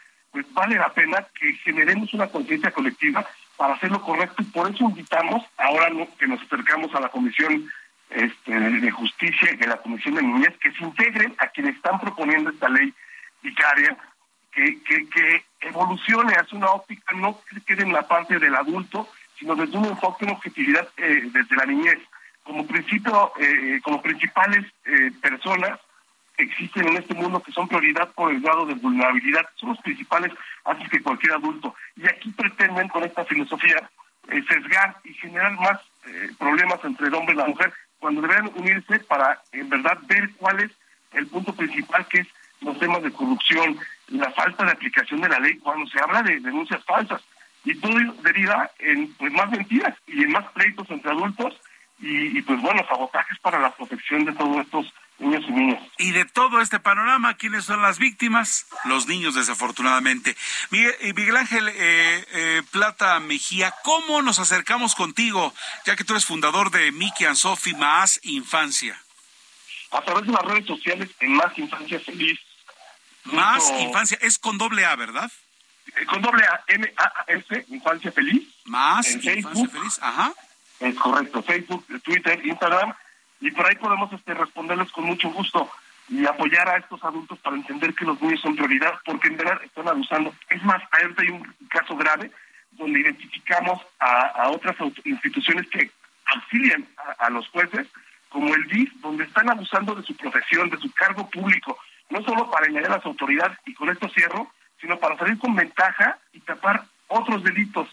pues vale la pena que generemos una conciencia colectiva para hacer lo correcto y por eso invitamos, ahora que nos acercamos a la Comisión este, de Justicia y de la Comisión de Niñez, que se integren a quienes están proponiendo esta ley vicaria, que, que, evolucione hacia una óptica, no que quede en la parte del adulto, sino desde un enfoque, una objetividad eh, desde la niñez. Como principio, eh, como principales eh, personas existen en este mundo que son prioridad por el grado de vulnerabilidad, son los principales antes que cualquier adulto. Y aquí pretenden con esta filosofía eh, sesgar y generar más eh, problemas entre el hombre y la mujer, cuando deberían unirse para en verdad ver cuál es el punto principal que es los temas de corrupción, la falta de aplicación de la ley cuando se habla de denuncias falsas. Y todo deriva en pues más mentiras y en más pleitos entre adultos y, pues bueno, sabotajes para la protección de todos estos niños y niñas. Y de todo este panorama, ¿quiénes son las víctimas? Los niños, desafortunadamente. Miguel, Miguel Ángel eh, eh, Plata Mejía, ¿cómo nos acercamos contigo, ya que tú eres fundador de Miki and Sophie Más Infancia? A través de las redes sociales en Más Infancia Feliz. Más Infancia, es con doble A, ¿verdad? Eh, con doble A, M-A-S, Infancia Feliz. Más Infancia Feliz, ajá. Es correcto, Facebook, Twitter, Instagram, y por ahí podemos este, responderles con mucho gusto y apoyar a estos adultos para entender que los niños son prioridad, porque en verdad están abusando. Es más, ahorita hay un caso grave donde identificamos a, otras instituciones que auxilian a, los jueces, como el DIF, donde están abusando de su profesión, de su cargo público, no solo para engañar a las autoridades, y con esto cierro, sino para salir con ventaja y tapar otros delitos.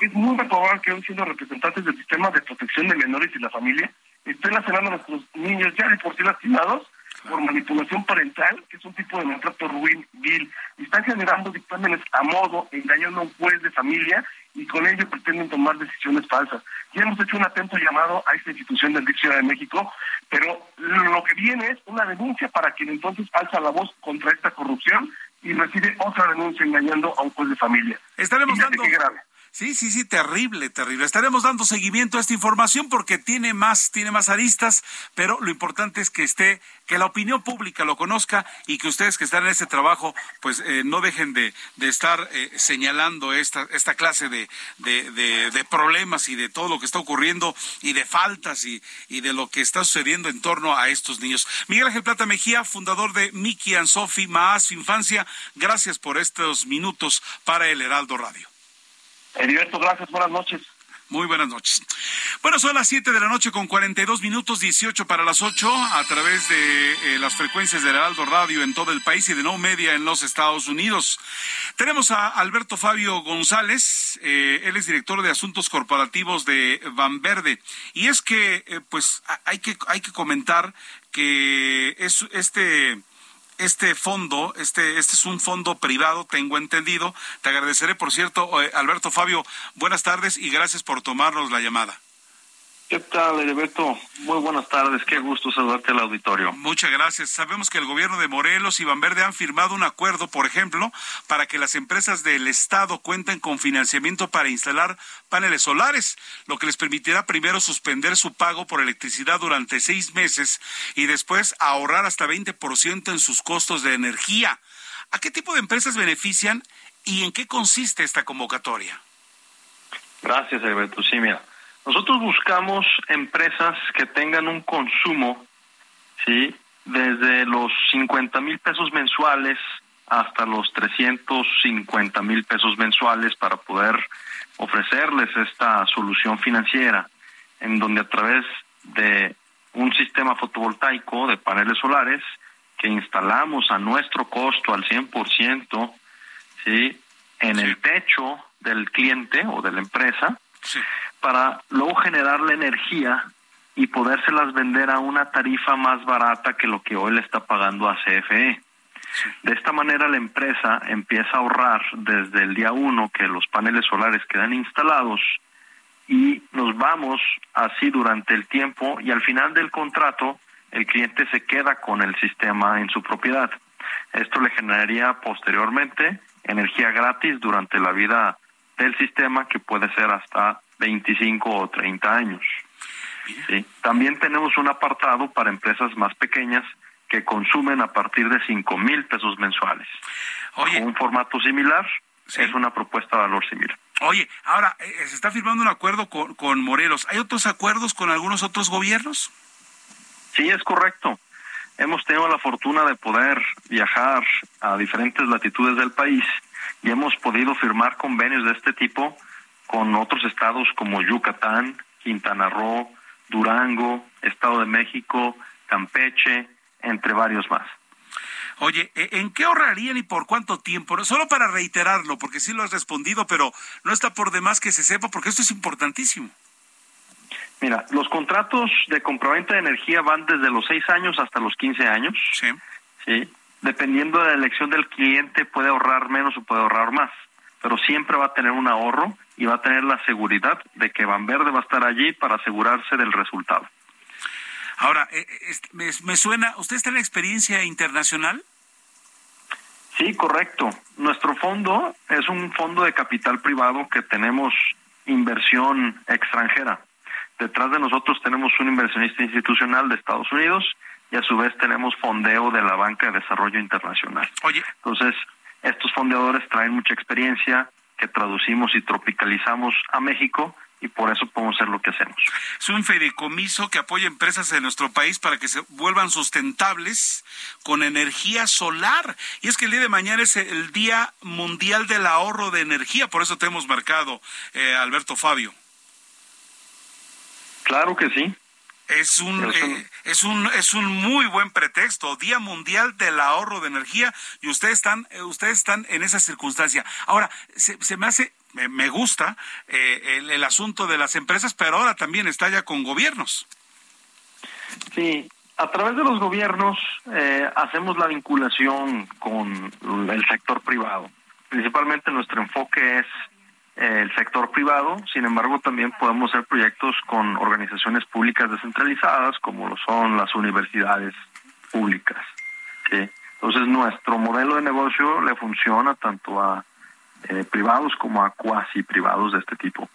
Es muy probable que hoy siendo representantes del sistema de protección de menores y la familia estén lacerando a nuestros niños ya de por sí lastimados por manipulación parental, que es un tipo de maltrato ruin, vil, y están generando dictámenes a modo, engañando a un juez de familia y con ello pretenden tomar decisiones falsas. Ya hemos hecho un atento llamado a esta institución del Ciudad de México, pero lo que viene es una denuncia para quien entonces alza la voz contra esta corrupción y recibe otra denuncia engañando a un juez de familia. Estaremos dando... Sí, sí, sí, terrible, terrible. Estaremos dando seguimiento a esta información porque tiene más, tiene más aristas, pero lo importante es que esté, que la opinión pública lo conozca y que ustedes que están en ese trabajo, pues eh, no dejen de, de estar eh, señalando esta, esta clase de, de, de, problemas y de todo lo que está ocurriendo y de faltas y, y de lo que está sucediendo en torno a estos niños. Miguel Ángel Plata Mejía, fundador de Miki and Sophie Maas Infancia, gracias por estos minutos para el Heraldo Radio. Heriberto, gracias, buenas noches. Muy buenas noches. Bueno, son las 7 de la noche con 42 minutos, 18 para las 8, a través de eh, las frecuencias del Heraldo Radio en todo el país y de No Media en los Estados Unidos. Tenemos a Alberto Fabio González, eh, él es director de Asuntos Corporativos de Van Verde. Y es que, eh, pues, hay que, hay que comentar que es este este fondo, este, este es un fondo privado, tengo entendido. Te agradeceré, por cierto, eh, Alberto Fabio, buenas tardes y gracias por tomarnos la llamada. ¿Qué tal, Heriberto? Muy buenas tardes, qué gusto saludarte al auditorio. Muchas gracias. Sabemos que el gobierno de Morelos y Verde han firmado un acuerdo, por ejemplo, para que las empresas del Estado cuenten con financiamiento para instalar paneles solares, lo que les permitirá primero suspender su pago por electricidad durante seis meses y después ahorrar hasta 20% en sus costos de energía. ¿A qué tipo de empresas benefician y en qué consiste esta convocatoria? Gracias, Heriberto. Sí, mira. Nosotros buscamos empresas que tengan un consumo, ¿sí? Desde los 50 mil pesos mensuales hasta los 350 mil pesos mensuales para poder ofrecerles esta solución financiera, en donde a través de un sistema fotovoltaico de paneles solares que instalamos a nuestro costo al 100%, ¿sí? en el techo del cliente o de la empresa, para luego generar la energía y podérselas vender a una tarifa más barata que lo que hoy le está pagando a CFE. De esta manera la empresa empieza a ahorrar desde el día uno que los paneles solares quedan instalados y nos vamos así durante el tiempo y al final del contrato el cliente se queda con el sistema en su propiedad. Esto le generaría posteriormente energía gratis durante la vida del sistema que puede ser hasta 25 o 30 años. ¿sí? También tenemos un apartado para empresas más pequeñas que consumen a partir de 5 mil pesos mensuales. Oye, un formato similar es una propuesta de valor similar. Oye, ahora eh, se está firmando un acuerdo con, con Morelos. ¿Hay otros acuerdos con algunos otros gobiernos? Sí, es correcto. Hemos tenido la fortuna de poder viajar a diferentes latitudes del país y hemos podido firmar convenios de este tipo con otros estados como Yucatán, Quintana Roo, Durango, Estado de México, Campeche, entre varios más. Oye, ¿e-, ¿en qué ahorrarían y por cuánto tiempo? Solo para reiterarlo, porque sí lo has respondido, pero no está por demás que se sepa, porque esto es importantísimo. Mira, los contratos de compraventa de energía van desde los 6 años hasta los 15 años. Sí. Sí. Dependiendo de la elección del cliente, puede ahorrar menos o puede ahorrar más. Pero siempre va a tener un ahorro y va a tener la seguridad de que Banverde va a estar allí para asegurarse del resultado. Ahora, eh, eh, me, me suena, ¿usted está en la experiencia internacional? Sí, correcto. Nuestro fondo es un fondo de capital privado que tenemos inversión extranjera. Detrás de nosotros tenemos un inversionista institucional de Estados Unidos y a su vez tenemos fondeo de la Banca de Desarrollo Internacional. Oye. Entonces, estos fondeadores traen mucha experiencia que traducimos y tropicalizamos a México y por eso podemos hacer lo que hacemos. Es un fideicomiso que apoya empresas de nuestro país para que se vuelvan sustentables con energía solar. Y es que el día de mañana es el Día Mundial del Ahorro de Energía, por eso te hemos marcado, eh, Alberto Fabio. Claro que sí. Es un, eh, es un es un muy buen pretexto, Día Mundial del Ahorro de Energía y ustedes están eh, ustedes están en esa circunstancia. Ahora se, se me hace me, me gusta eh, el, el, asunto de las empresas, pero ahora también está ya con gobiernos. Sí, a través de los gobiernos eh, hacemos la vinculación con el sector privado. Principalmente nuestro enfoque es el sector privado, sin embargo también podemos hacer proyectos con organizaciones públicas descentralizadas como lo son las universidades públicas. Entonces nuestro modelo de negocio le funciona tanto a eh, privados como a cuasi privados de este tipo.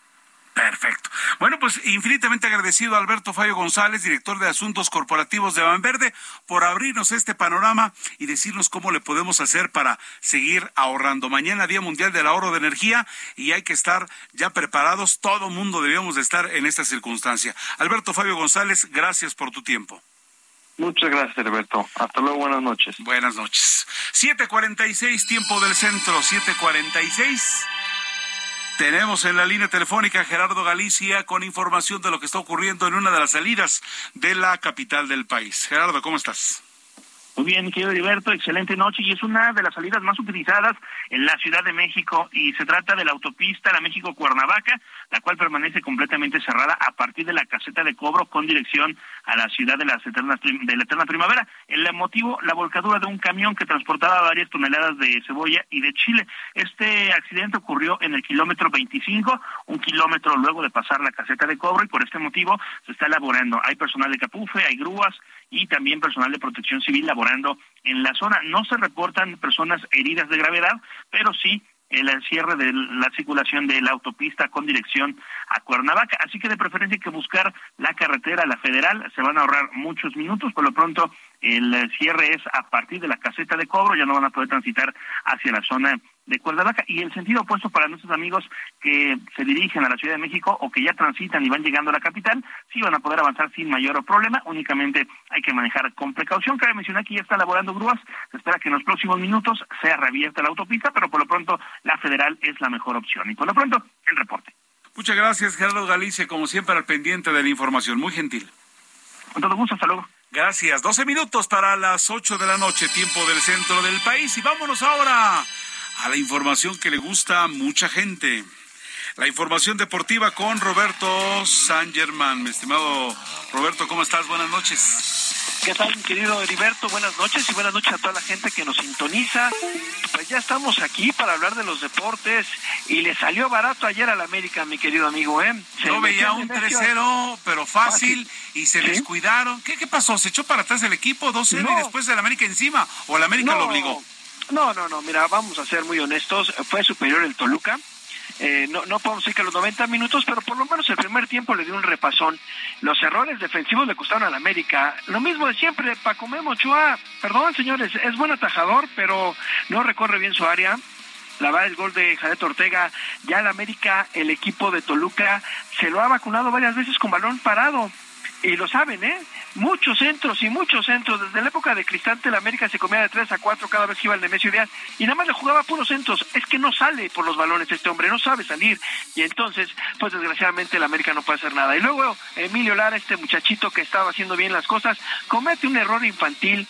Perfecto. Bueno, pues infinitamente agradecido a Alberto Fallo González, director de Asuntos Corporativos de Banverde, por abrirnos este panorama y decirnos cómo le podemos hacer para seguir ahorrando. Mañana Día Mundial del Ahorro de Energía y hay que estar ya preparados. Todo mundo debemos de estar en esta circunstancia. Alberto Fabio González, gracias por tu tiempo. Muchas gracias, Alberto. Hasta luego, buenas noches. Buenas noches. 7:46, tiempo del centro, 7:46. Tenemos en la línea telefónica a Gerardo Galicia con información de lo que está ocurriendo en una de las salidas de la capital del país. Gerardo, ¿cómo estás? Muy bien, querido Heriberto, excelente noche y es una de las salidas más utilizadas en la Ciudad de México y se trata de la autopista La México-Cuernavaca, la cual permanece completamente cerrada a partir de la caseta de cobro con dirección a la ciudad de, las eternas, de la eterna primavera. El motivo, la volcadura de un camión que transportaba varias toneladas de cebolla y de chile. Este accidente ocurrió en el kilómetro 25, un kilómetro luego de pasar la caseta de cobro y por este motivo se está elaborando. Hay personal de Capufe, hay grúas y también personal de protección civil laborando en la zona. No se reportan personas heridas de gravedad, pero sí el cierre de la circulación de la autopista con dirección a Cuernavaca. Así que de preferencia hay que buscar la carretera, la federal. Se van a ahorrar muchos minutos. Por lo pronto, el cierre es a partir de la caseta de cobro. Ya no van a poder transitar hacia la zona de Cuernavaca y el sentido opuesto para nuestros amigos que se dirigen a la Ciudad de México o que ya transitan y van llegando a la capital, sí van a poder avanzar sin mayor problema, únicamente hay que manejar con precaución. Cabe mencionar que ya está elaborando grúas, se espera que en los próximos minutos sea reabierta la autopista, pero por lo pronto la federal es la mejor opción. Y por lo pronto, el reporte. Muchas gracias, Gerardo Galicia, como siempre al pendiente de la información, muy gentil. Con todo gusto, hasta luego. Gracias. 12 minutos para las 8 de la noche, tiempo del centro del país. Y vámonos ahora a la información que le gusta a mucha gente. La información deportiva con Roberto San Germán. Mi estimado Roberto, ¿cómo estás? Buenas noches. ¿Qué tal, querido Heriberto? Buenas noches y buenas noches a toda la gente que nos sintoniza. Pues ya estamos aquí para hablar de los deportes y le salió barato ayer al América, mi querido amigo, ¿eh? Se Yo veía un 3-0, pero fácil, y se ¿Sí? descuidaron. ¿Qué, ¿Qué pasó? ¿Se echó para atrás el equipo 2-0 no. y después el América encima? ¿O el América no. lo obligó? No, no, no, mira, vamos a ser muy honestos. Fue superior el Toluca. Eh, no, no podemos decir que los 90 minutos, pero por lo menos el primer tiempo le dio un repasón. Los errores defensivos le costaron al América. Lo mismo de siempre, Paco Memo Ochoa, perdón señores, es buen atajador, pero no recorre bien su área. La verdad, el gol de Janet Ortega, ya el América, el equipo de Toluca, se lo ha vacunado varias veces con balón parado. Y lo saben, ¿eh? Muchos centros y muchos centros. Desde la época de Cristante, la América se comía de 3 a 4 cada vez que iba el Nemesio Díaz. Y nada más le jugaba puros centros. Es que no sale por los balones este hombre, no sabe salir. Y entonces, pues desgraciadamente, la América no puede hacer nada. Y luego, Emilio Lara, este muchachito que estaba haciendo bien las cosas, comete un error infantil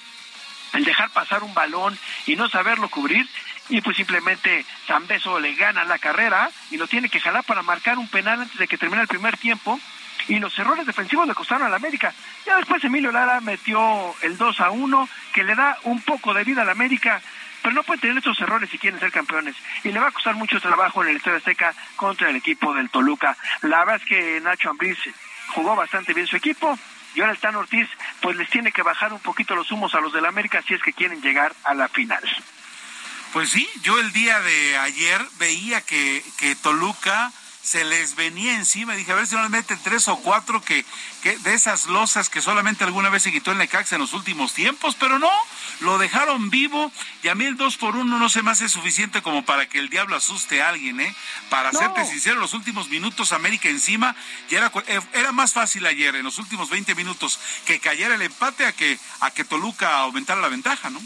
el dejar pasar un balón y no saberlo cubrir y pues simplemente Zambeso le gana la carrera y lo tiene que jalar para marcar un penal antes de que termine el primer tiempo y los errores defensivos le costaron a la América. Ya después Emilio Lara metió el 2 a 1 que le da un poco de vida a la América, pero no pueden tener estos errores si quieren ser campeones. Y le va a costar mucho trabajo en el Estadio Azteca contra el equipo del Toluca. La verdad es que Nacho Ambriz jugó bastante bien su equipo, y ahora el Tan Ortiz pues les tiene que bajar un poquito los humos a los del América si es que quieren llegar a la final. Pues sí, yo el día de ayer veía que, que Toluca se les venía encima. Dije, a ver si no les meten tres o cuatro que, que de esas losas que solamente alguna vez se quitó en Necaxa en los últimos tiempos, pero no, lo dejaron vivo y a mí el dos por uno no se me hace suficiente como para que el diablo asuste a alguien, ¿eh? Para serte sincero, los últimos minutos América encima, y era, eh, era más fácil ayer, en los últimos 20 minutos, que cayera el empate a que, a que Toluca aumentara la ventaja, ¿no?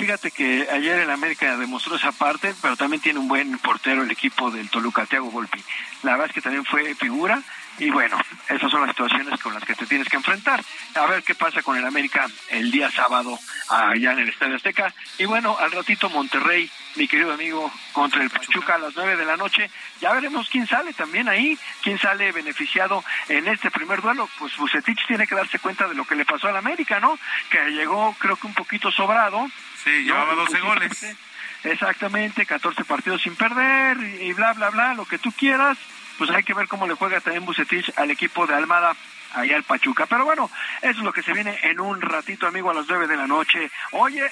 Fíjate que ayer el América demostró esa parte, pero también tiene un buen portero el equipo del Toluca, Thiago Volpi. La verdad es que también fue figura y bueno, esas son las situaciones con las que te tienes que enfrentar. A ver qué pasa con el América el día sábado allá en el Estadio Azteca. Y bueno, al ratito Monterrey, mi querido amigo, contra el Pachuca a las nueve de la noche. Ya veremos quién sale también ahí, quién sale beneficiado en este primer duelo. Pues Bucetich tiene que darse cuenta de lo que le pasó al América, ¿no? Que llegó creo que un poquito sobrado. Sí, llevaba 12 goles. Exactamente, 14 partidos sin perder y bla, bla, bla, lo que tú quieras pues hay que ver cómo le juega también Bucetich al equipo de Almada allá al Pachuca. Pero bueno, eso es lo que se viene en un ratito, amigo, a las nueve de la noche. Oye,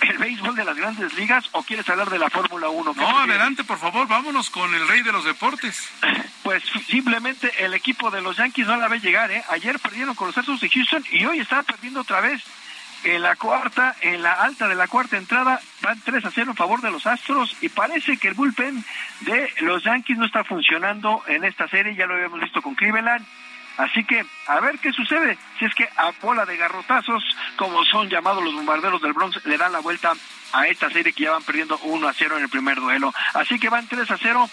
¿el béisbol de las grandes ligas o quieres hablar de la Fórmula 1? No, adelante, por favor, vámonos con el rey de los deportes. Pues simplemente el equipo de los Yankees no la ve llegar, ¿eh? Ayer perdieron con los Astros de Houston y hoy están perdiendo otra vez. En la cuarta, en la alta de la cuarta entrada, van 3 a 0 en favor de los Astros y parece que el bullpen de los Yankees no está funcionando en esta serie, ya lo habíamos visto con Cleveland. Así que a ver qué sucede. Si es que a bola de garrotazos, como son llamados los bombarderos del Bronx, le dan la vuelta a esta serie que ya van perdiendo 1 a 0 en el primer duelo. Así que van 3 a 0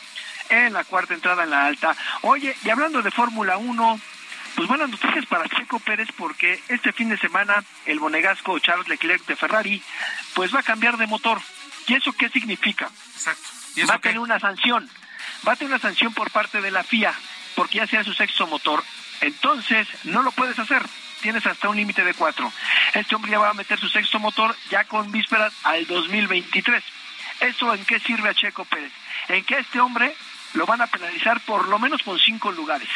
en la cuarta entrada en la alta. Oye, y hablando de Fórmula 1, pues buenas noticias para Checo Pérez porque este fin de semana el monegasco Charles Leclerc de Ferrari pues va a cambiar de motor. ¿Y eso qué significa? Exacto. va a tener una sanción. Va a tener una sanción por parte de la FIA porque ya sea su sexto motor. Entonces no lo puedes hacer. Tienes hasta un límite de cuatro. Este hombre ya va a meter su sexto motor ya con vísperas al 2023. ¿Eso en qué sirve a Checo Pérez? En que a este hombre lo van a penalizar por lo menos con cinco lugares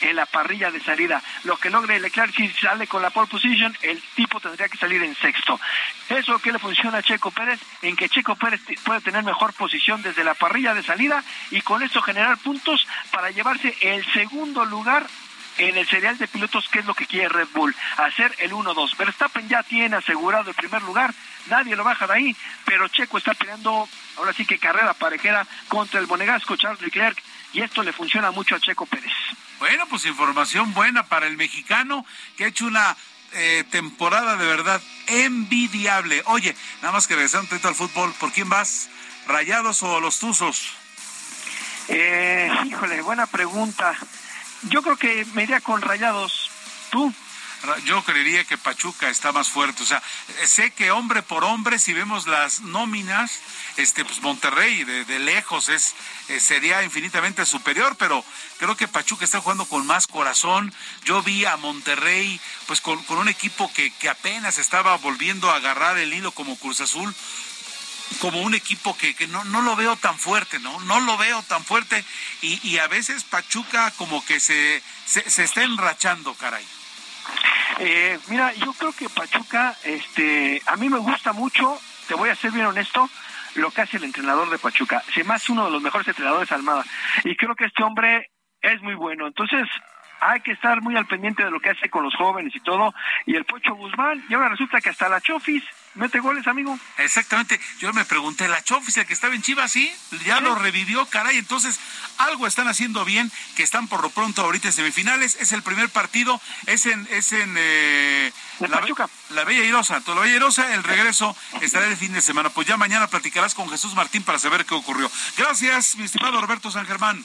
en la parrilla de salida. Lo que logre Leclerc si sale con la pole position, el tipo tendría que salir en sexto. Eso que le funciona a Checo Pérez, en que Checo Pérez puede tener mejor posición desde la parrilla de salida y con esto generar puntos para llevarse el segundo lugar en el serial de pilotos, que es lo que quiere Red Bull, hacer el 1-2. Verstappen ya tiene asegurado el primer lugar, nadie lo baja de ahí, pero Checo está peleando, ahora sí que carrera parejera contra el monegasco Charles Leclerc, y esto le funciona mucho a Checo Pérez. Bueno, pues información buena para el mexicano que ha hecho una eh, temporada de verdad envidiable. Oye, nada más que regresar un poquito al fútbol, ¿por quién vas? ¿Rayados o los Tuzos? Eh, híjole, buena pregunta. Yo creo que me iría con Rayados. ¿Tú? yo creería que Pachuca está más fuerte. O sea, sé que hombre por hombre, si vemos las nóminas, este, pues Monterrey de, lejos es, eh, sería infinitamente superior, pero creo que Pachuca está jugando con más corazón. Yo vi a Monterrey, pues con, un equipo que, que apenas estaba volviendo a agarrar el hilo como Cruz Azul como un equipo que, que no, no, lo veo tan fuerte, ¿no? No lo veo tan fuerte y, y a veces Pachuca como que se, se, se está enrachando, caray. Eh, mira, yo creo que Pachuca, este, a mí me gusta mucho, te voy a ser bien honesto, lo que hace el entrenador de Pachuca. Se hace uno de los mejores entrenadores Almada. Y creo que este hombre es muy bueno. Entonces, hay que estar muy al pendiente de lo que hace con los jóvenes y todo. Y el Pocho Guzmán, y ahora resulta que hasta la Chofis mete goles, amigo. Exactamente. Yo me pregunté, la Chofis, el que estaba en Chivas, sí, ya lo revivió, caray. Entonces, algo están haciendo bien, que están por lo pronto ahorita en semifinales. Es el primer partido, es en, es en eh, la, la, Bella Irosa. Toda la Bella Irosa, el regreso estará el fin de semana. Pues ya mañana platicarás con Jesús Martín para saber qué ocurrió. Gracias, mi estimado Roberto San Germán.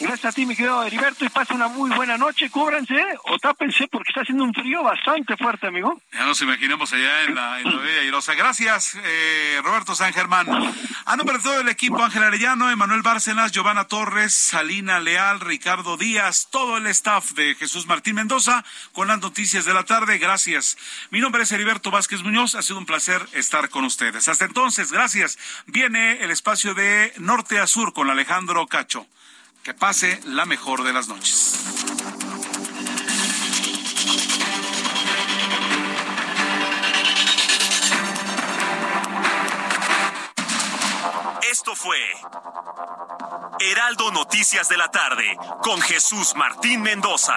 Gracias a ti, mi querido Heriberto, y pase una muy buena noche. Cúbranse o tápense porque está haciendo un frío bastante fuerte, amigo. Ya nos imaginamos allá en la, en la Bella Irosa. Gracias, eh, Roberto San Germán. A nombre de todo el equipo, Ángel Arellano, Emanuel Bárcenas, Giovanna Torres, Salina Leal, Ricardo Díaz, todo el staff de Jesús Martín Mendoza con las noticias de la tarde. Gracias. Mi nombre es Heriberto Vázquez Muñoz. Ha sido un placer estar con ustedes. Hasta entonces, gracias. Viene el espacio de Norte a Sur con Alejandro Cacho. Que pase la mejor de las noches. Esto fue Heraldo Noticias de la tarde con Jesús Martín Mendoza.